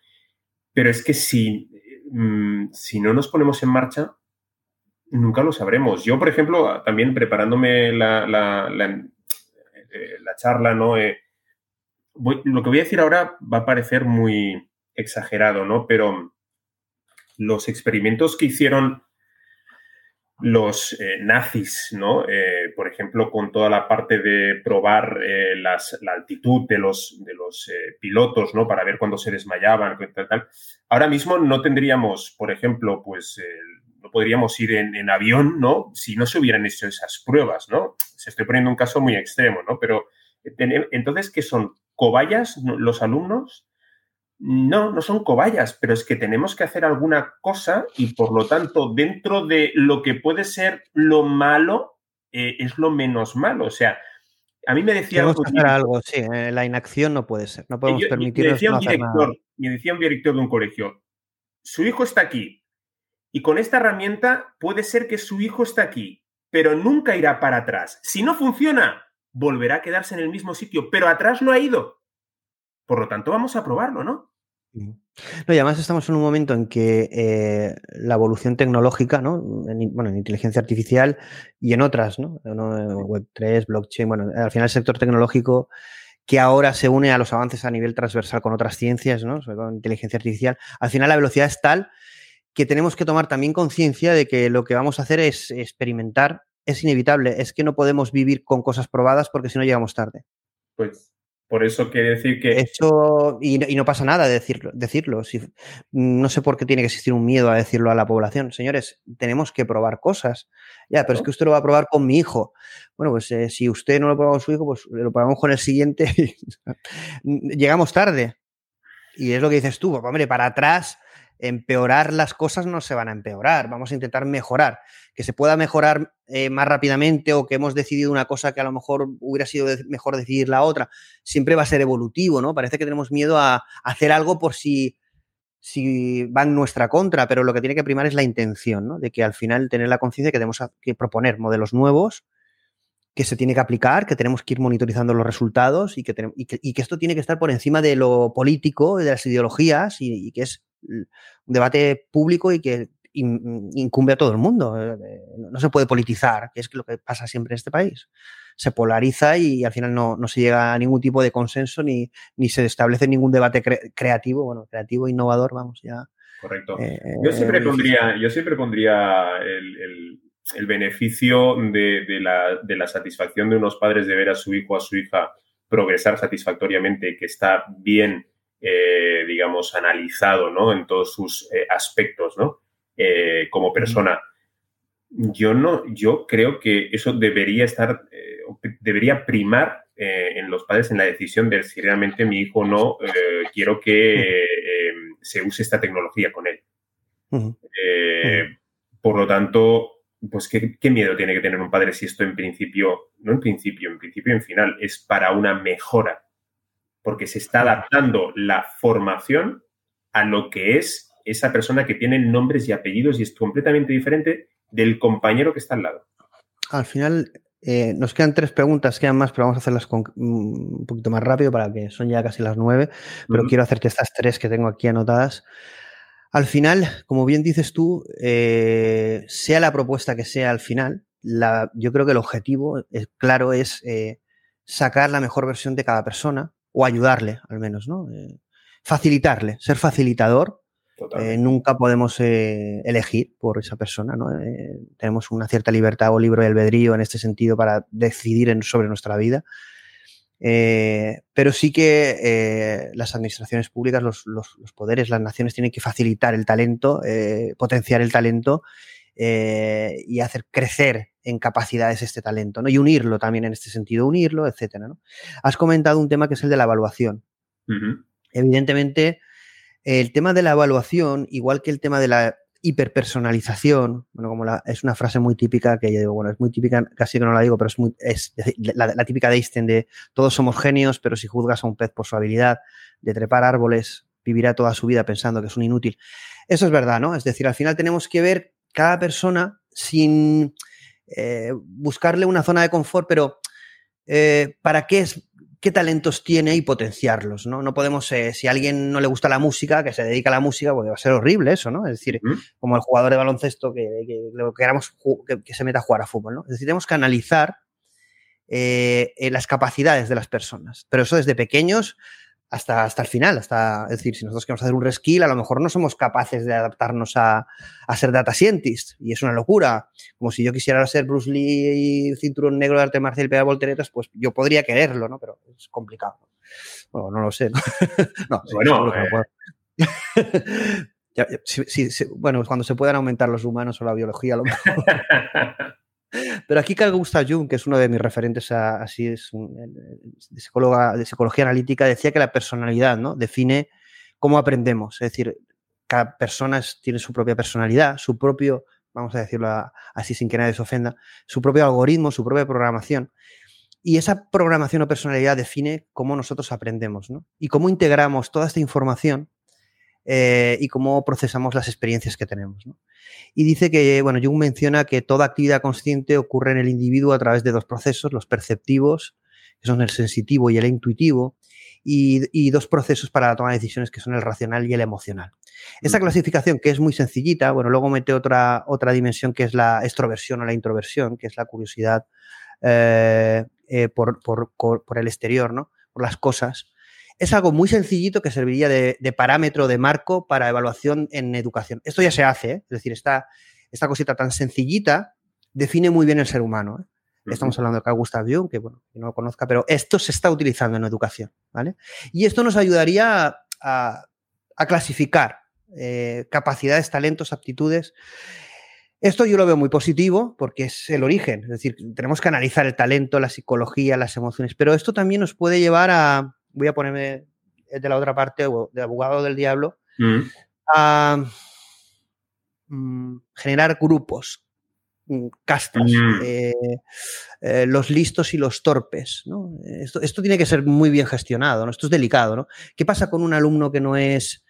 S7: Pero es que si, mm, si no nos ponemos en marcha, nunca lo sabremos. Yo, por ejemplo, también preparándome la, eh, la charla, ¿no? Eh, lo que voy a decir ahora va a parecer muy exagerado, ¿no? Pero los experimentos que hicieron los eh, nazis, ¿no? por ejemplo, con toda la parte de probar la altitud de los, de los pilotos, ¿no? Para ver cuándo se desmayaban, tal. Ahora mismo no tendríamos, por ejemplo, pues no podríamos ir en, avión, ¿no? Si no se hubieran hecho esas pruebas, ¿no? Se estoy poniendo un caso muy extremo, ¿no? Pero entonces, ¿qué son? ¿Cobayas los alumnos? No, no son cobayas, pero es que tenemos que hacer alguna cosa y por lo tanto, dentro de lo que puede ser lo malo, eh, es lo menos malo. O sea, a mí me decía
S6: algo, algo, sí, eh, la inacción no puede ser, no podemos permitir.
S7: Me decía, un director, me decía un director de un colegio, su hijo está aquí, y con esta herramienta puede ser que su hijo esté aquí, pero nunca irá para atrás. Si no funciona, volverá a quedarse en el mismo sitio, pero atrás no ha ido. Por lo tanto, vamos a probarlo, ¿no?
S6: No, y además estamos en un momento en que eh, la evolución tecnológica, ¿no? En, bueno, en inteligencia artificial y en otras, ¿no? Web3, blockchain, bueno, al final el sector tecnológico que ahora se une a los avances a nivel transversal con otras ciencias, ¿no? Sobre todo inteligencia artificial, al final la velocidad es tal que tenemos que tomar también conciencia de que lo que vamos a hacer es experimentar, es inevitable, es que no podemos vivir con cosas probadas porque si no llegamos tarde.
S7: Pues por eso quiere decir que...
S6: Eso, y, no pasa nada de decirlo. decirlo. Si, no sé por qué tiene que existir un miedo a decirlo a la población. Señores, tenemos que probar cosas. Ya, pero es que usted lo va a probar con mi hijo. Bueno, pues eh, si usted no lo prueba con su hijo, pues lo probamos con el siguiente. (laughs) Llegamos tarde. Y es lo que dices tú, hombre, para atrás empeorar las cosas no se van a empeorar, vamos a intentar mejorar. Que se pueda mejorar eh, más rápidamente o que hemos decidido una cosa que a lo mejor hubiera sido mejor decidir la otra, siempre va a ser evolutivo, ¿no? Parece que tenemos miedo a, hacer algo por si, si va en nuestra contra, pero lo que tiene que primar es la intención, ¿no? De que al final tener la conciencia que tenemos que proponer modelos nuevos que se tiene que aplicar, que tenemos que ir monitorizando los resultados y que, y que, esto tiene que estar por encima de lo político, de las ideologías y que es un debate público y que incumbe a todo el mundo. Eh, no se puede politizar, que es lo que pasa siempre en este país. se polariza y al final no, se llega a ningún tipo de consenso ni, ni se establece ningún debate creativo, bueno, creativo, innovador, vamos, ya.
S7: Correcto. Eh, yo, siempre pondría, yo siempre pondría el, beneficio de, la, de la satisfacción de unos padres de ver a su hijo o a su hija progresar satisfactoriamente, que está bien eh, digamos, analizado, ¿no? En todos sus eh, aspectos, ¿no? Eh, como persona. Yo no, yo creo que eso debería estar, debería primar en los padres en la decisión de si realmente mi hijo no quiero que se use esta tecnología con él. Por lo tanto, pues ¿qué, ¿qué, miedo tiene que tener un padre si esto en principio, no en principio, en principio en final, es para una mejora porque se está adaptando la formación a lo que es esa persona que tiene nombres y apellidos y es completamente diferente del compañero que está al lado.
S6: Al final, eh, nos quedan tres preguntas, quedan más, pero vamos a hacerlas mm, un poquito más rápido para que son ya casi las nueve, pero quiero hacerte estas tres que tengo aquí anotadas. Al final, como bien dices tú, eh, sea la propuesta que sea al final, la, yo creo que el objetivo, es, claro, es eh, sacar la mejor versión de cada persona, o ayudarle al menos, ¿no? Eh, facilitarle, ser facilitador. Eh, nunca podemos eh, elegir por esa persona, ¿no? tenemos una cierta libertad o libro de albedrío en este sentido para decidir sobre nuestra vida. pero sí que las administraciones públicas, los, poderes, las naciones tienen que facilitar el talento, potenciar el talento y hacer crecer en capacidades este talento, ¿no? Y unirlo también en este sentido, unirlo, etcétera, ¿no? Has comentado un tema que es el de la evaluación. Evidentemente, el tema de la evaluación, igual que el tema de la hiperpersonalización, bueno, como es una frase muy típica que yo digo, bueno, es muy típica, casi que no la digo, pero es, muy, es la, típica de Einstein de todos somos genios, pero si juzgas a un pez por su habilidad de trepar árboles, vivirá toda su vida pensando que es un inútil. Eso es verdad, ¿no? Es decir, al final tenemos que ver cada persona sin, eh, buscarle una zona de confort, pero eh, ¿para qué es? qué talentos tiene y potenciarlos, ¿no? No podemos, eh, si a alguien no le gusta la música, que se dedica a la música, porque va a ser horrible eso, ¿no? Es decir, como el jugador de baloncesto que, queramos que, se meta a jugar a fútbol, ¿no? Es decir, tenemos que analizar las capacidades de las personas, pero eso desde pequeños hasta, hasta el final. Hasta, es decir, si nosotros queremos hacer un reskill, a lo mejor no somos capaces de adaptarnos a, a, ser data scientist. Y es una locura. Como si yo quisiera ser Bruce Lee y cinturón negro de arte marcial y pegar volteretas, pues yo podría quererlo, ¿no? Pero es complicado. Bueno, no lo sé. (laughs) no, bueno, (laughs) bueno, cuando se puedan aumentar los humanos o la biología, a lo mejor. (laughs) Pero aquí Carl Gustav Jung, que es uno de mis referentes, así es, de, psicóloga, de psicología analítica, decía que la personalidad ¿no? define cómo aprendemos. Es decir, cada persona tiene su propia personalidad, su propio, vamos a decirlo así sin que nadie se ofenda, su propio algoritmo, su propia programación. Y esa programación o personalidad define cómo nosotros aprendemos. Y cómo integramos toda esta información eh, y cómo procesamos las experiencias que tenemos. Y dice que, bueno, Jung menciona que toda actividad consciente ocurre en el individuo a través de dos procesos, los perceptivos, que son el sensitivo y el intuitivo, y, dos procesos para la toma de decisiones, que son el racional y el emocional. Esta clasificación, que es muy sencillita, bueno, luego mete otra, otra dimensión que es la extroversión o la introversión, que es la curiosidad eh, eh, por, por, el exterior, ¿no? Por las cosas es algo muy sencillito que serviría de, parámetro, de marco para evaluación en educación. Esto ya se hace, ¿eh? es decir, esta, esta cosita tan sencillita define muy bien el ser humano. ¿eh? Estamos hablando de Carl Gustav Jung, que bueno, que no lo conozca, pero esto se está utilizando en educación, ¿vale? Y esto nos ayudaría a, clasificar eh, capacidades, talentos, aptitudes. Esto yo lo veo muy positivo porque es el origen, es decir, tenemos que analizar el talento, la psicología, las emociones, pero esto también nos puede llevar a, voy a ponerme de la otra parte, de abogado del diablo, mm. a mm, generar grupos, mm, castas, eh, eh, los listos y los torpes. Esto, tiene que ser muy bien gestionado, ¿no? esto es delicado. ¿no? ¿Qué pasa con un alumno que no es,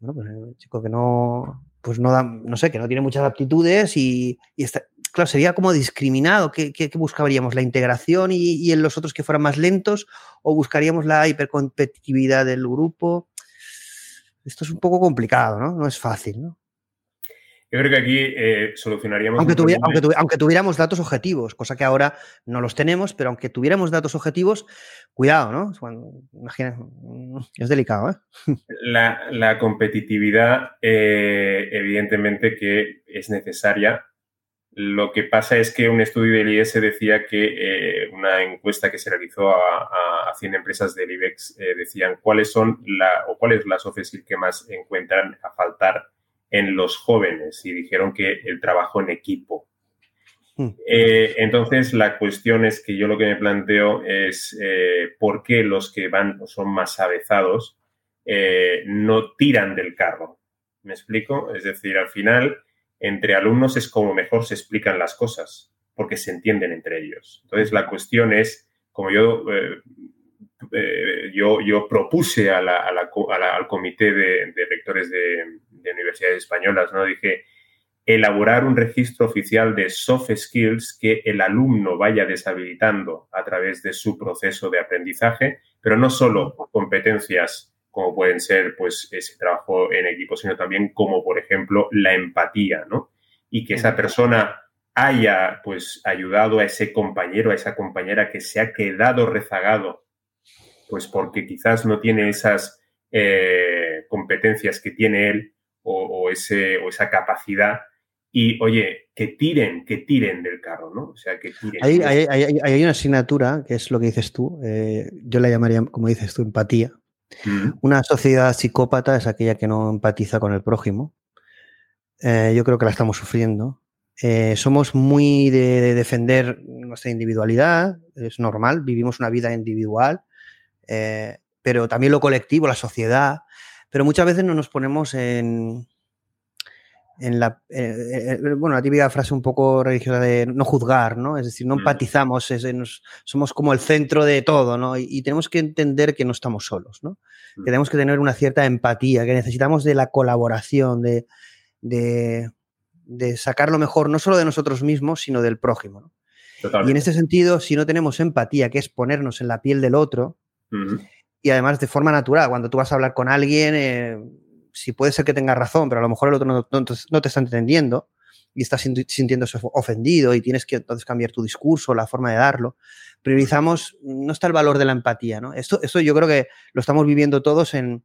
S6: bueno, pues, un chico que no, pues no da, no sé, que no tiene muchas aptitudes y, está, claro, sería como discriminado. ¿Qué, buscaríamos? ¿La integración y, en los otros que fueran más lentos? ¿O buscaríamos la hipercompetitividad del grupo? Esto es un poco complicado, ¿no? No es fácil, ¿no?
S7: Yo creo que aquí eh, solucionaríamos.
S6: Aunque, aunque, tuviéramos datos objetivos, cosa que ahora no los tenemos, pero aunque tuviéramos datos objetivos, cuidado, ¿no? imagina, mm, es delicado, ¿eh?
S7: La, competitividad, eh, evidentemente, que es necesaria. Lo que pasa es que un estudio del IES decía que una encuesta que se realizó a, a 100 empresas del IBEX decían cuáles son la, o cuáles las OFESIL que más encuentran a faltar en los jóvenes y dijeron que el trabajo en equipo. Hmm. Eh, entonces, la cuestión es que yo lo que me planteo es eh, por qué los que van o son más avezados eh, no tiran del carro. ¿Me explico? Es decir, al final, entre alumnos es como mejor se explican las cosas, porque se entienden entre ellos. Entonces, la cuestión es, como yo eh, yo, yo, propuse al comité de, rectores de, universidades españolas, ¿no? Dije, elaborar un registro oficial de soft skills que el alumno vaya deshabilitando a través de su proceso de aprendizaje, pero no solo competencias como pueden ser pues ese trabajo en equipo, sino también como por ejemplo la empatía, ¿no? Y que esa persona haya pues ayudado a ese compañero, a esa compañera que se ha quedado rezagado pues porque quizás no tiene esas eh, competencias que tiene él o, ese, o esa capacidad. Y oye, que tiren, que tiren del carro, ¿no? O sea, que tiren.
S6: Hay, una asignatura, que es lo que dices tú, eh, yo la llamaría, como dices tú, empatía. Una sociedad psicópata es aquella que no empatiza con el prójimo. Eh, yo creo que la estamos sufriendo. somos muy de, defender nuestra individualidad, es normal, vivimos una vida individual, eh, pero también lo colectivo, la sociedad. Pero muchas veces no nos ponemos en, en la, eh, eh, bueno, la típica frase un poco religiosa de no juzgar, ¿no? Es decir, no mm. empatizamos, somos como el centro de todo, ¿no? Y, tenemos que entender que no estamos solos, ¿no? Que mm. tenemos que tener una cierta empatía, que necesitamos de la colaboración, de, de, de sacar lo mejor, no solo de nosotros mismos, sino del prójimo, ¿no? Y en ese sentido, si no tenemos empatía, que es ponernos en la piel del otro, y además de forma natural, cuando tú vas a hablar con alguien, eh, si puede ser que tenga razón, pero a lo mejor el otro no, te está entendiendo y estás sintiéndose ofendido y tienes que entonces cambiar tu discurso, la forma de darlo. Priorizamos, no está el valor de la empatía, ¿no? Esto, esto yo creo que lo estamos viviendo todos en,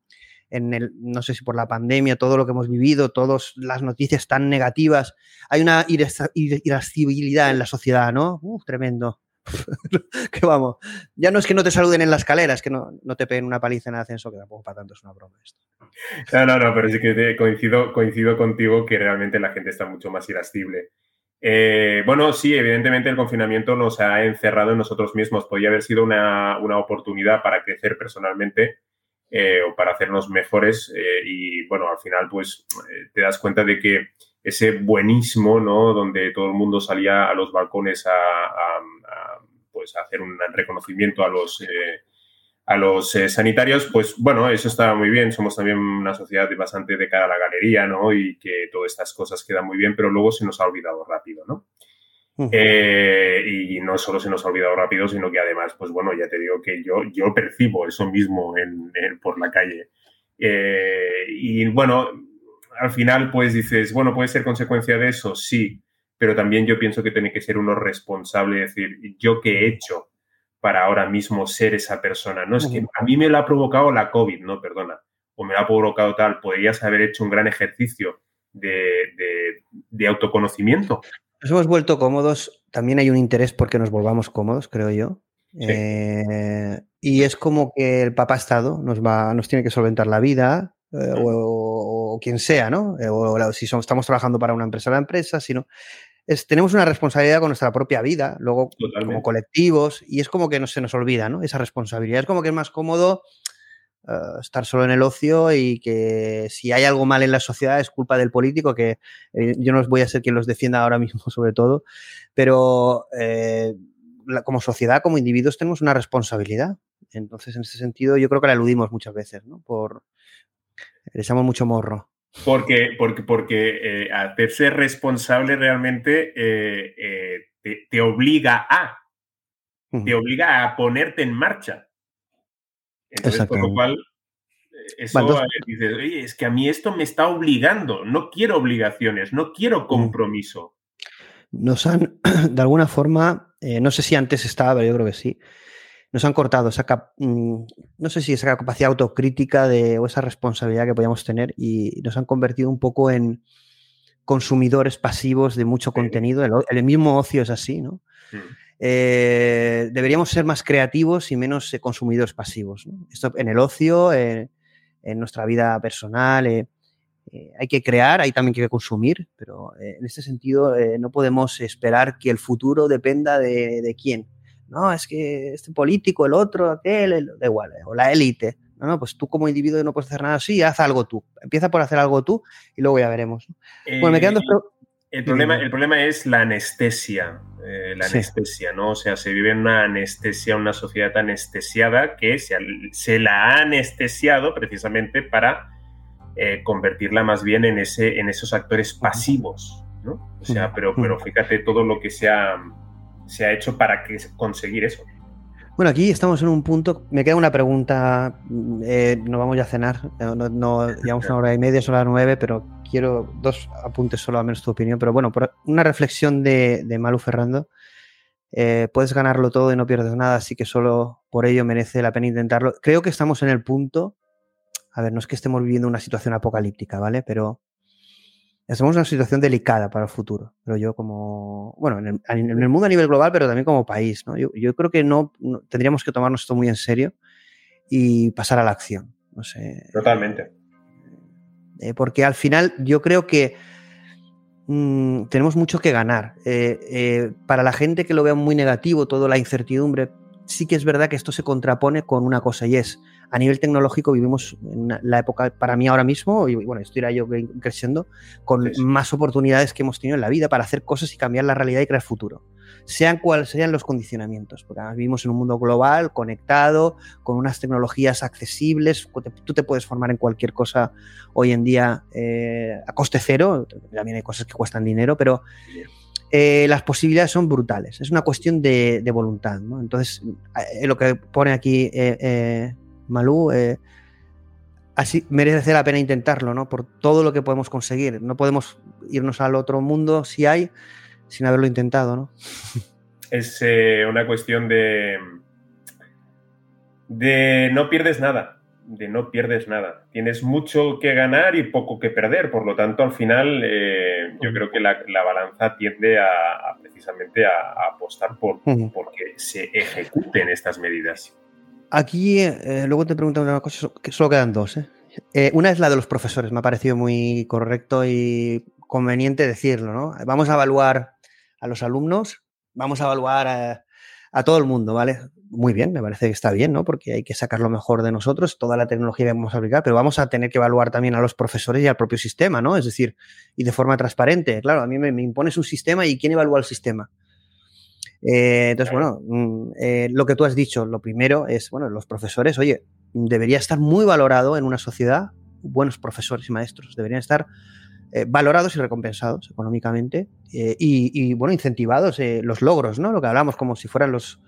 S6: en el, no sé si por la pandemia, todo lo que hemos vivido, todas las noticias tan negativas. Hay una irascibilidad en la sociedad, ¿no? tremendo. (laughs) que vamos, ya no es que no te saluden en la escalera, es que no, te peguen una paliza en el ascenso, que tampoco para tanto es una broma esto.
S7: No, no, no, pero sí que coincido, coincido contigo que realmente la gente está mucho más irascible. Eh, bueno, sí, evidentemente el confinamiento nos ha encerrado en nosotros mismos. Podría haber sido una, oportunidad para crecer personalmente eh, o para hacernos mejores. Eh, y bueno, al final, pues te das cuenta de que ese buenismo, ¿no? Donde todo el mundo salía a los balcones a pues hacer un reconocimiento a los, eh, a los eh, sanitarios, pues bueno, eso está muy bien. Somos también una sociedad bastante de cara a la galería, ¿no? Y que todas estas cosas quedan muy bien, pero luego se nos ha olvidado rápido, ¿no? Eh, y no solo se nos ha olvidado rápido, sino que además, pues bueno, ya te digo que yo, yo percibo eso mismo en, por la calle. y bueno, al final, pues dices, bueno, puede ser consecuencia de eso, sí, pero también yo pienso que tiene que ser uno responsable, es decir, yo qué he hecho para ahora mismo ser esa persona. No es que a mí me lo ha provocado la COVID, no, perdona, o me lo ha provocado tal, podrías haber hecho un gran ejercicio de, autoconocimiento.
S6: Nos hemos vuelto cómodos, también hay un interés porque nos volvamos cómodos, creo yo. Eh, y es como que el papá Estado nos, va, nos tiene que solventar la vida, eh, o, quien sea, ¿no? Eh, o, si estamos trabajando para una empresa, la empresa, si no tenemos una responsabilidad con nuestra propia vida, luego como colectivos, y es como que no se nos olvida, ¿no? Esa responsabilidad. Es como que es más cómodo eh, estar solo en el ocio y que si hay algo mal en la sociedad es culpa del político, que eh, yo no voy a ser quien los defienda ahora mismo, (laughs) sobre todo, pero eh, como sociedad, como individuos, tenemos una responsabilidad. Entonces, en ese sentido, yo creo que la eludimos muchas veces, ¿no? Por, le echamos mucho morro.
S7: Porque, porque, porque eh, hacerse responsable realmente eh, eh, te, obliga a, te obliga a ponerte en marcha. Entonces, por lo cual, eso dices, oye, es que a mí esto me está obligando, no quiero obligaciones, no quiero mm. compromiso.
S6: Nos han, (clears throat) de alguna forma, eh, no sé si antes estaba, pero yo creo que sí, nos han cortado esa, mm, no sé si esa capacidad autocrítica de, o esa responsabilidad que podíamos tener y nos han convertido un poco en consumidores pasivos de mucho contenido. El, mismo ocio es así, ¿no? Mm. Eh, deberíamos ser más creativos y menos eh, consumidores pasivos. Esto en el ocio, en nuestra vida personal. Eh, hay que crear, hay también que consumir, pero en este sentido no podemos esperar que el futuro dependa de, de quién no, es que este político, el otro, aquel, da igual, o la élite. No, no, pues tú como individuo no puedes hacer nada así, haz algo tú. Empieza por hacer algo tú y luego ya veremos.
S7: bueno, me quedan dos... El problema, el problema es la anestesia, eh, la anestesia, ¿no? O sea, se vive en una anestesia, una sociedad anestesiada que se, la ha anestesiado precisamente para eh, convertirla más bien en, ese, en esos actores pasivos, ¿no? O sea, pero, pero fíjate todo lo que se ha, se ha hecho para conseguir eso.
S6: Bueno, aquí estamos en un punto. Me queda una pregunta. Eh, nos vamos ya a cenar. No, llevamos una hora y media, son las nueve, pero quiero dos apuntes solo a menos tu opinión. Pero bueno, una reflexión de, de Malu Ferrando. Eh, puedes ganarlo todo y no pierdes nada, así que solo por ello merece la pena intentarlo. Creo que estamos en el punto. A ver, no es que estemos viviendo una situación apocalíptica, ¿vale? Pero estamos en una situación delicada para el futuro, pero yo como, bueno, en el, mundo a nivel global, pero también como país, ¿no? Yo, creo que no, tendríamos que tomarnos esto muy en serio y pasar a la acción, no sé.
S7: Totalmente.
S6: Eh, porque al final yo creo que mm, tenemos mucho que ganar. Eh, eh, para la gente que lo vea muy negativo, toda la incertidumbre, sí que es verdad que esto se contrapone con una cosa y es, a nivel tecnológico vivimos en la época, para mí ahora mismo, y bueno, estoy yo creciendo, con más oportunidades que hemos tenido en la vida para hacer cosas y cambiar la realidad y crear futuro. Sean cuáles sean los condicionamientos, porque además vivimos en un mundo global, conectado, con unas tecnologías accesibles, tú te puedes formar en cualquier cosa hoy en día eh, a coste cero, también hay cosas que cuestan dinero, pero... Eh, las posibilidades son brutales. Es una cuestión de, voluntad. ¿no? Entonces, eh, lo que pone aquí eh, Malú, así merece la pena intentarlo, ¿no? Por todo lo que podemos conseguir. No podemos irnos al otro mundo si hay, sin haberlo intentado, ¿no? (laughs)
S7: Es una cuestión de. de no pierdes nada de no pierdes nada. Tienes mucho que ganar y poco que perder, por lo tanto, al final eh, yo creo que la, balanza tiende a, precisamente a, apostar por porque se ejecuten estas medidas.
S6: Aquí eh, luego te pregunto una cosa, que solo quedan dos. ¿eh? una es la de los profesores, me ha parecido muy correcto y conveniente decirlo, ¿no? Vamos a evaluar a los alumnos, vamos a evaluar a, todo el mundo, ¿vale? muy bien, me parece que está bien, ¿no? Porque hay que sacar lo mejor de nosotros, toda la tecnología que vamos a aplicar, pero vamos a tener que evaluar también a los profesores y al propio sistema, ¿no? Es decir, y de forma transparente. Claro, a mí me, impones un sistema y ¿quién evalúa el sistema? Eh, entonces, bueno, mm, eh, lo que tú has dicho, lo primero es, bueno, los profesores, oye, debería estar muy valorado en una sociedad, buenos profesores y maestros, deberían estar eh, valorados y recompensados económicamente y, y, bueno, incentivados los logros, ¿no? Lo que hablamos como si fueran los,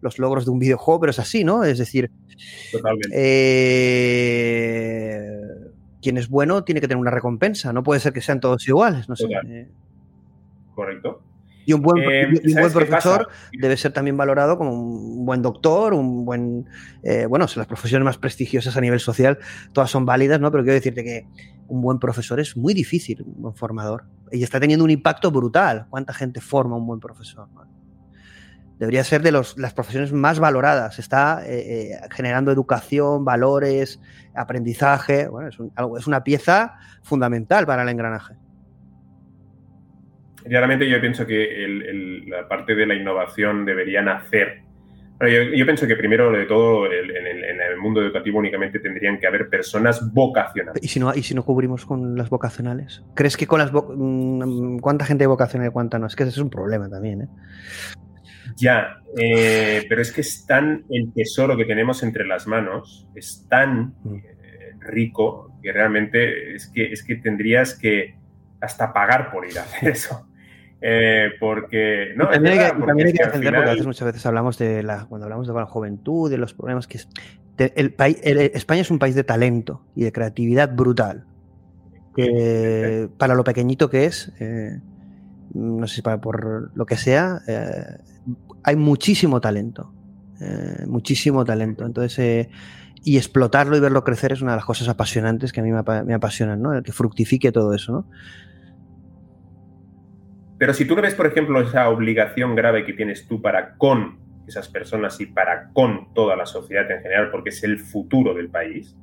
S6: los logros de un videojuego, pero es así, ¿no? Es decir, quien es bueno tiene que tener una recompensa, no puede ser que sean todos iguales, no sé.
S7: Correcto.
S6: Y un buen, eh, buen profesor debe ser también valorado como un buen doctor, un buen. bueno, las profesiones más prestigiosas a nivel social, todas son válidas, ¿no? Pero quiero decirte que un buen profesor es muy difícil, un buen formador. Y está teniendo un impacto brutal. ¿Cuánta gente forma un buen profesor? debería ser de los, las profesiones más valoradas. Está eh, eh, generando educación, valores, aprendizaje. Bueno, es, una pieza fundamental para el engranaje.
S7: Claramente yo pienso que la parte de la innovación debería nacer. yo, pienso que primero de todo en, el, mundo educativo únicamente tendrían que haber personas vocacionales.
S6: ¿Y si no, y si no cubrimos con las vocacionales? ¿Crees que con las... Mm, ¿Cuánta gente vocacional y cuánta no? Es que ese es un problema también. ¿eh?
S7: Ya, eh, pero es que es tan el tesoro que tenemos entre las manos, es tan mm. eh, rico que realmente es que, es que tendrías que hasta pagar por ir a hacer eso. Eh, porque no
S6: también, hay que, defender porque muchas veces hablamos de la cuando hablamos de la juventud de los problemas que el, España es un país de talento y de creatividad brutal. Que para lo pequeñito que es, eh, no sé si para por lo que sea, eh, hay muchísimo talento. Muchísimo talento. Entonces, y explotarlo y verlo crecer es una de las cosas apasionantes que a mí me, apasionan, ¿no? El que fructifique todo eso, ¿no?
S7: Pero si tú no ves, por ejemplo, esa obligación grave que tienes tú para con esas personas y para con toda la sociedad en general, porque es el futuro del país,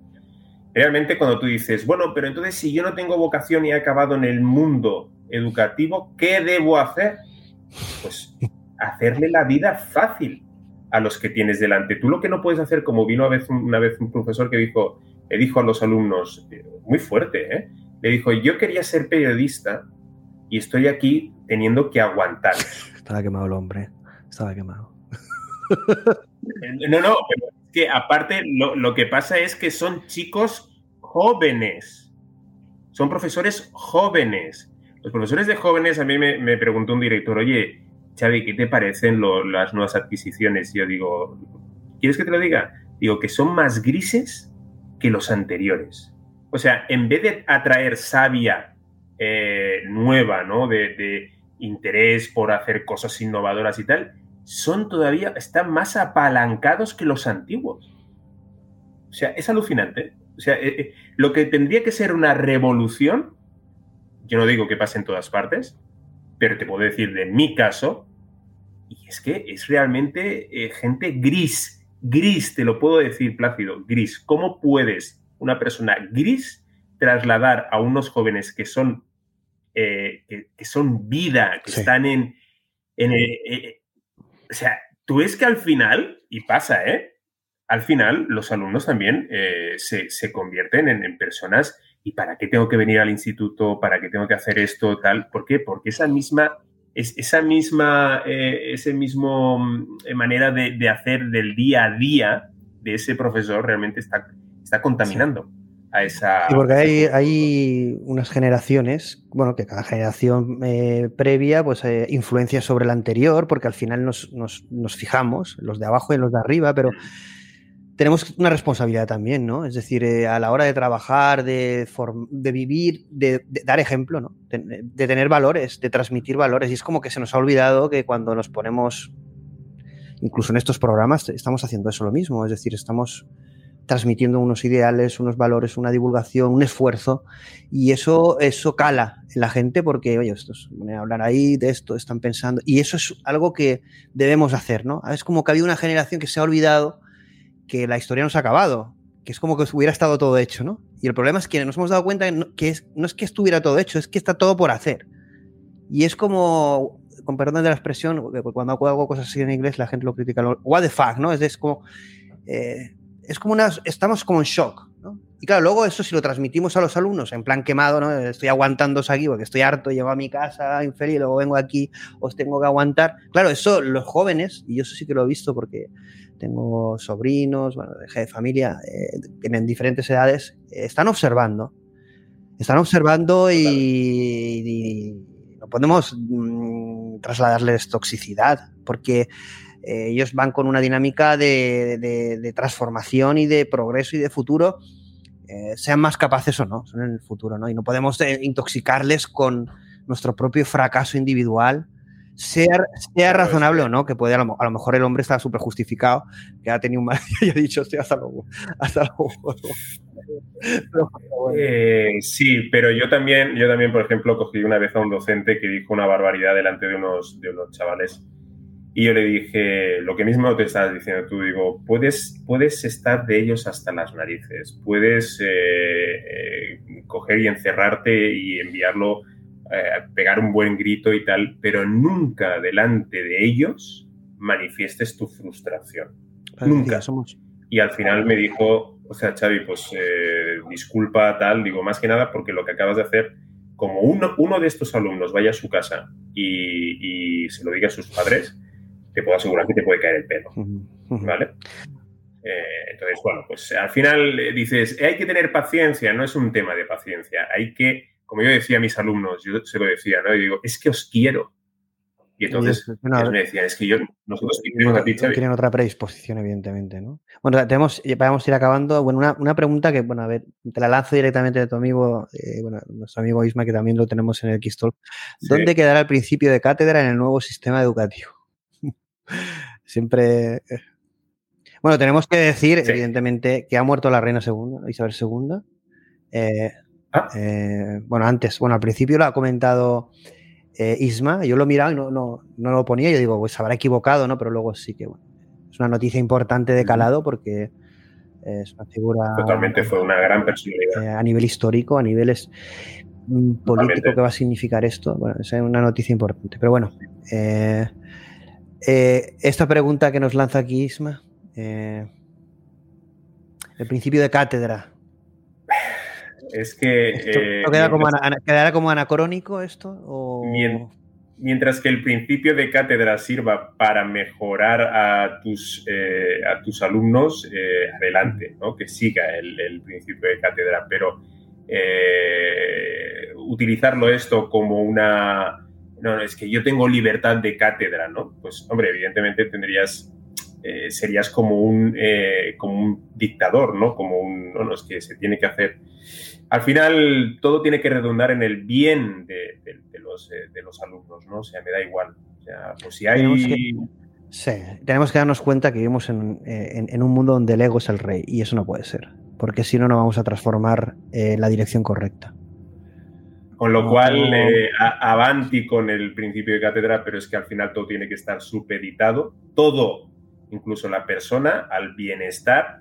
S7: realmente cuando tú dices, bueno, pero entonces si yo no tengo vocación y he acabado en el mundo educativo, ¿qué debo hacer? Pues hacerle la vida fácil a los que tienes delante. Tú lo que no puedes hacer, como vino una vez un profesor que dijo, le dijo a los alumnos, eh, muy fuerte, ¿eh? le dijo, yo quería ser periodista y estoy aquí teniendo que aguantar.
S6: Estaba quemado el hombre, estaba quemado.
S7: No, no, pero es que aparte lo, que pasa es que son chicos jóvenes, son profesores jóvenes. Los profesores de jóvenes, a mí me, preguntó un director, oye, Xavi, ¿qué te parecen las nuevas adquisiciones? Y yo digo, ¿quieres que te lo diga? Digo que son más grises que los anteriores. O sea, en vez de atraer savia eh, nueva, ¿no? de interés por hacer cosas innovadoras y tal, son todavía, están más apalancados que los antiguos. O sea, es alucinante. O sea, eh, eh, lo que tendría que ser una revolución, yo no digo que pase en todas partes, pero te puedo decir de mi caso, y es que es realmente eh, gente gris, gris, te lo puedo decir Plácido, gris. ¿Cómo puedes una persona gris trasladar a unos jóvenes que son, que, son vida, que están en, en, o sea, tú ves que al final, y pasa, ¿eh? Al final los alumnos también eh, se, convierten en, personas, ¿y para qué tengo que venir al instituto? ¿Para qué tengo que hacer esto? Tal. ¿Por qué? Porque esa misma, es, esa misma, eh, ese mismo mm, manera de, hacer del día a día de ese profesor realmente está, está contaminando a esa...
S6: Sí, porque hay, hay, unas generaciones, bueno, que cada generación eh, previa pues eh, influencia sobre la anterior, porque al final nos, nos, nos, fijamos, los de abajo y los de arriba, pero tenemos una responsabilidad también, ¿no? Es decir, eh, a la hora de trabajar, de, de vivir, de, dar ejemplo, ¿no? De, de tener valores, de transmitir valores. Y es como que se nos ha olvidado que cuando nos ponemos, incluso en estos programas, estamos haciendo eso lo mismo, es decir, estamos transmitiendo unos ideales, unos valores, una divulgación, un esfuerzo, y eso, eso cala en la gente porque, oye, estos van a hablar ahí de esto, están pensando, y eso es algo que debemos hacer, ¿no? Es como que ha habido una generación que se ha olvidado que la historia no se ha acabado, que es como que hubiera estado todo hecho, ¿no? Y el problema es que nos hemos dado cuenta que, es, no es que estuviera todo hecho, es que está todo por hacer. Y es como, con perdón de la expresión, cuando hago cosas así en inglés la gente lo critica, what the fuck, ¿no? Es, es como... Eh, es como una, estamos como en shock, ¿no? Y claro, luego eso si lo transmitimos a los alumnos en plan quemado, ¿no? Estoy aguantando aquí porque estoy harto, llego a mi casa infeliz, luego vengo aquí, os tengo que aguantar. Claro, eso los jóvenes, y yo eso sí que lo he visto porque tengo sobrinos, bueno, de familia, eh, en diferentes edades, están observando. Están observando y, no podemos mm, trasladarles toxicidad, porque eh, ellos van con una dinámica de, transformación y de progreso y de futuro, eh, sean más capaces o no, son en el futuro, ¿no? Y no podemos eh, intoxicarles con nuestro propio fracaso individual, sea, sea razonable o no, que puede a lo, mejor el hombre está súper justificado, que ha tenido un mal y ha dicho, hasta luego. Hasta luego. (laughs)
S7: sí, pero yo también, yo también, por ejemplo, cogí una vez a un docente que dijo una barbaridad delante de unos, de unos chavales y yo le dije, lo que mismo te estás diciendo tú, digo, puedes, puedes estar de ellos hasta las narices, puedes eh, eh, coger y encerrarte y enviarlo, eh, pegar un buen grito y tal, pero nunca delante de ellos manifiestes tu frustración. nunca. Somos... Y al final me dijo, o sea, Xavi, pues disculpa tal, digo, más que nada porque lo que acabas de hacer, como uno, uno de estos alumnos vaya a su casa y, y se lo diga a sus padres, te puedo asegurar que te puede caer el pelo. ¿Vale? Eh, entonces, bueno, pues al final eh, dices, hay que tener paciencia, no es un tema de paciencia, hay que, como yo decía a mis alumnos, yo se lo decía, ¿no? Y digo, es que os quiero. Y entonces me decían, es que yo, nosotros
S6: tenemos a ti, Tienen otra predisposición, evidentemente, ¿no? Bueno, tenemos, vamos a ir acabando. Bueno, una, una, pregunta que, bueno, a ver, te la lanzo directamente de tu amigo, eh, bueno, nuestro amigo Isma, que también lo tenemos en el Xtalk. ¿Dónde quedará el principio de cátedra en el nuevo sistema educativo? Siempre... Eh. Bueno, tenemos que decir, evidentemente, que ha muerto la reina segunda, Isabel II. Eh, ah. bueno, antes, bueno, al principio lo ha comentado eh, Isma, yo lo miraba y no, no, no, lo ponía, yo digo, pues habrá equivocado, ¿no? Pero luego sí que, bueno, es una noticia importante de calado porque es una figura...
S7: Totalmente, fue una gran personalidad.
S6: Eh, a nivel histórico, a niveles mm, político, ¿qué va a significar esto? Bueno, es una noticia importante. Pero bueno, eh, esta pregunta que nos lanza aquí Isma, el principio de cátedra,
S7: es que...
S6: Eh, ¿Quedará como, anacrónico esto?
S7: Mientras que el principio de cátedra sirva para mejorar a tus, eh, a tus alumnos, eh, adelante, ¿no? que siga el, principio de cátedra, pero utilizarlo esto como una... No, es que yo tengo libertad de cátedra, ¿no? Pues, hombre, evidentemente tendrías serías como un, como un dictador, ¿no? Como un, no, no, es que se tiene que hacer al final todo tiene que redundar en el bien de, los, eh, de, los, alumnos, ¿no? O sea, me da igual. O sea, pues si hay...
S6: Sí, tenemos que darnos cuenta que vivimos eh, en, un mundo donde el ego es el rey y eso no puede ser, porque si no, no vamos a transformar eh, la dirección correcta.
S7: Con lo cual, avanti con el principio de cátedra, pero es que al final todo tiene que estar supeditado, todo, incluso la persona, al bienestar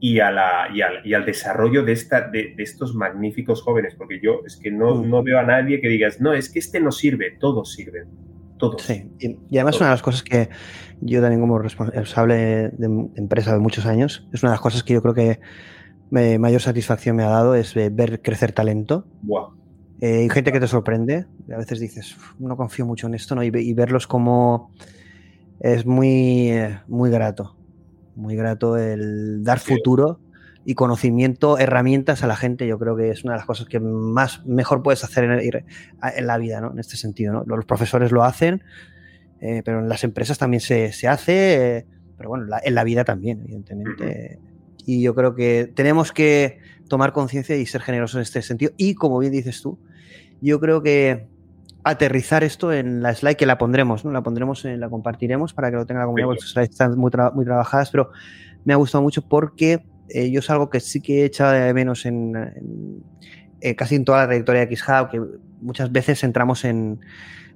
S7: y, a la, y, al, y al desarrollo de, esta, de, estos magníficos jóvenes, porque yo es que no, mm. no veo a nadie que digas, no, es que este no sirve, todos sirven. Todos.
S6: Sí, y, además una de las cosas que yo también como responsable de, empresa de muchos años, es una de las cosas que yo creo que mayor satisfacción me ha dado es ver crecer talento.
S7: Wow.
S6: Eh, y gente que te sorprende. A veces dices, no confío mucho en esto, ¿no? Y, verlos como es muy, eh, muy grato muy grato el dar futuro y conocimiento, herramientas a la gente. Yo creo que es una de las cosas que más mejor puedes hacer en, la vida, ¿no? En este sentido, ¿no? Los profesores lo hacen, eh, pero en las empresas también se, hace, eh, pero bueno, en la vida también, evidentemente. Y yo creo que tenemos que tomar conciencia y ser generosos en este sentido. Y como bien dices tú, yo creo que aterrizar esto en la slide que la pondremos, ¿no? La pondremos, en, la compartiremos para que lo tenga la comunidad, porque slides están muy, muy trabajadas, pero me ha gustado mucho porque eh, yo es algo que sí que he echado de menos en, eh, casi en toda la trayectoria de XHub, que muchas veces entramos en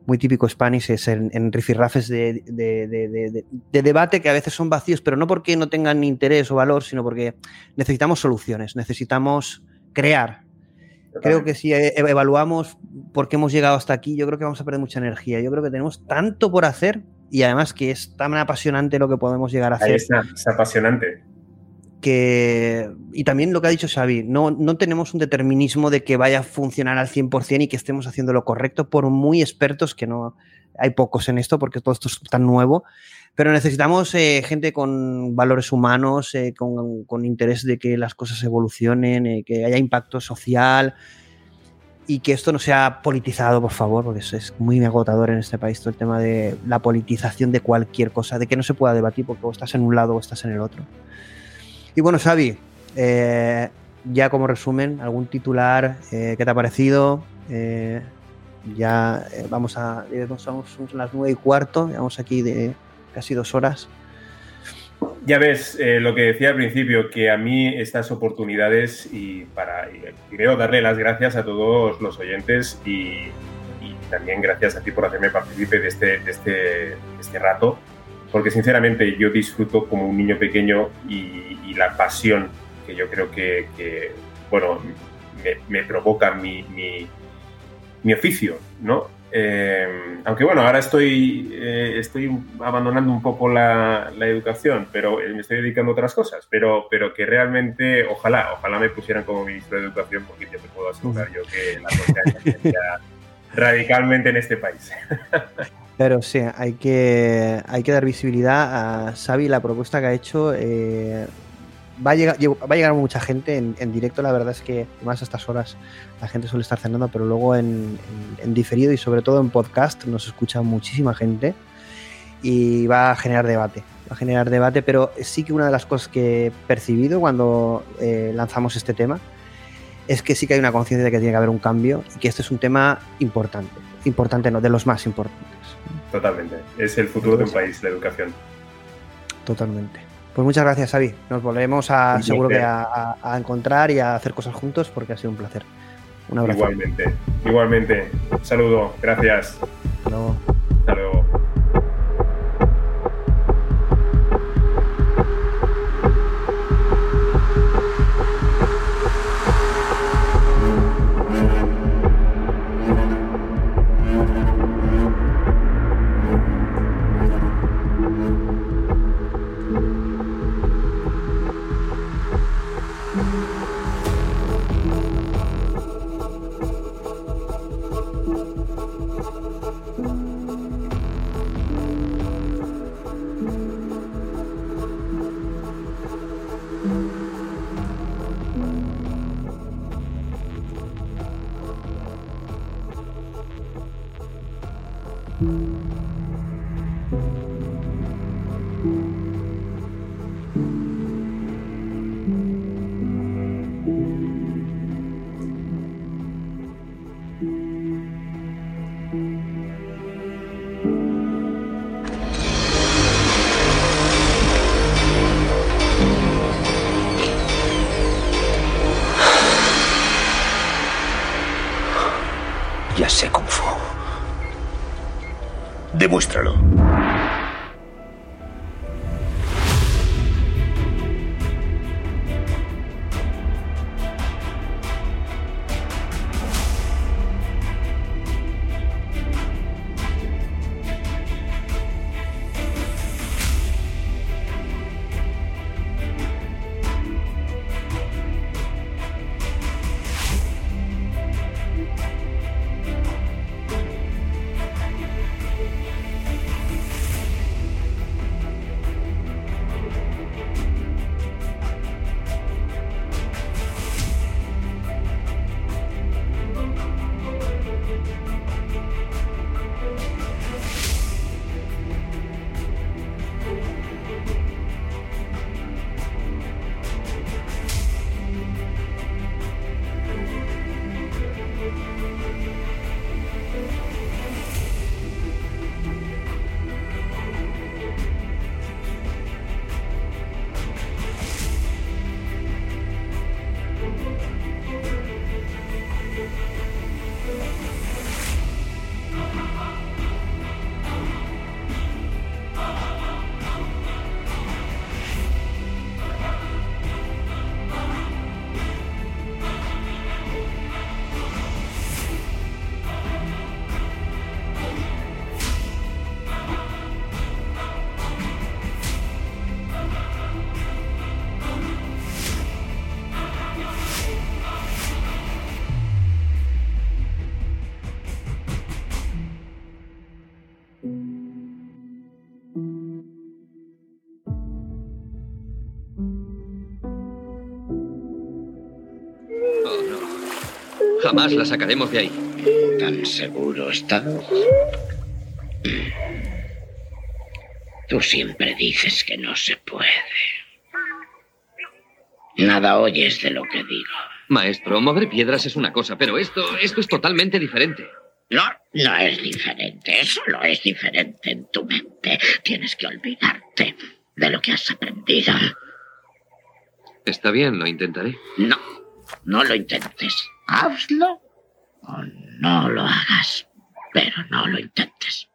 S6: muy típico Spanish, es en, en rifirrafes de, de, debate que a veces son vacíos, pero no porque no tengan interés o valor, sino porque necesitamos soluciones, necesitamos crear, Creo que si e-, evaluamos por qué hemos llegado hasta aquí, yo creo que vamos a perder mucha energía. Yo creo que tenemos tanto por hacer y además que es tan apasionante lo que podemos llegar a hacer.
S7: Es, apasionante.
S6: Que, y también lo que ha dicho Xavi, no, no tenemos un determinismo de que vaya a funcionar al 100% y que estemos haciendo lo correcto, por muy expertos que no hay pocos en esto, porque todo esto es tan nuevo, pero necesitamos eh, gente con valores humanos, eh, con, interés de que las cosas evolucionen, eh, que haya impacto social y que esto no sea politizado, por favor, porque eso es muy agotador en este país, todo el tema de la politización de cualquier cosa, de que no se pueda debatir porque o estás en un lado o estás en el otro. Y bueno, Xavi, ya como resumen, algún titular, ¿qué te ha parecido? ya vamos a, vamos las nueve y cuarto, vamos aquí de casi dos horas.
S7: Ya ves eh, lo que decía al principio, que a mí estas oportunidades y para creo darle las gracias a todos los oyentes y, también gracias a ti por hacerme partícipe de este, de este, este rato, porque sinceramente yo disfruto como un niño pequeño y, la pasión que yo creo que, bueno, me, provoca mi, mi, mi, oficio, ¿no? Eh, aunque bueno, ahora estoy, eh, estoy abandonando un poco la, educación, pero me estoy dedicando a otras cosas, pero, pero que realmente, ojalá, ojalá me pusieran como ministro de Educación, porque yo te puedo asegurar yo que la cosa cambiaría (laughs) radicalmente en este país. (laughs)
S6: Pero sí, hay que, hay que dar visibilidad a Xavi, la propuesta que ha hecho. Eh, va a llegar, va a llegar mucha gente en, directo. La verdad es que más a estas horas la gente suele estar cenando, pero luego en, diferido y sobre todo en podcast nos escucha muchísima gente y va a generar debate. Va a generar debate, pero sí que una de las cosas que he percibido cuando eh, lanzamos este tema es que sí que hay una conciencia de que tiene que haber un cambio y que este es un tema importante. Importante, no, de los más importantes.
S7: Totalmente. Es el futuro de un país, la educación.
S6: Totalmente. Pues muchas gracias, Xavi. Nos volvemos a, seguro que a, encontrar y a hacer cosas juntos porque ha sido un placer. Un abrazo.
S7: Igualmente, igualmente. saludo, gracias.
S6: Hasta luego.
S7: Hasta luego.
S2: Jamás la sacaremos de ahí.
S8: ¿Tan seguro estás? Tú siempre dices que no se puede. Nada oyes de lo que digo.
S2: Maestro, mover piedras es una cosa, pero esto, esto es totalmente diferente.
S8: No, no es diferente. Solo es diferente en tu mente. Tienes que olvidarte de lo que has aprendido.
S2: Está bien, lo intentaré.
S8: No, no lo intentes. Hazlo o no lo hagas, pero no lo intentes.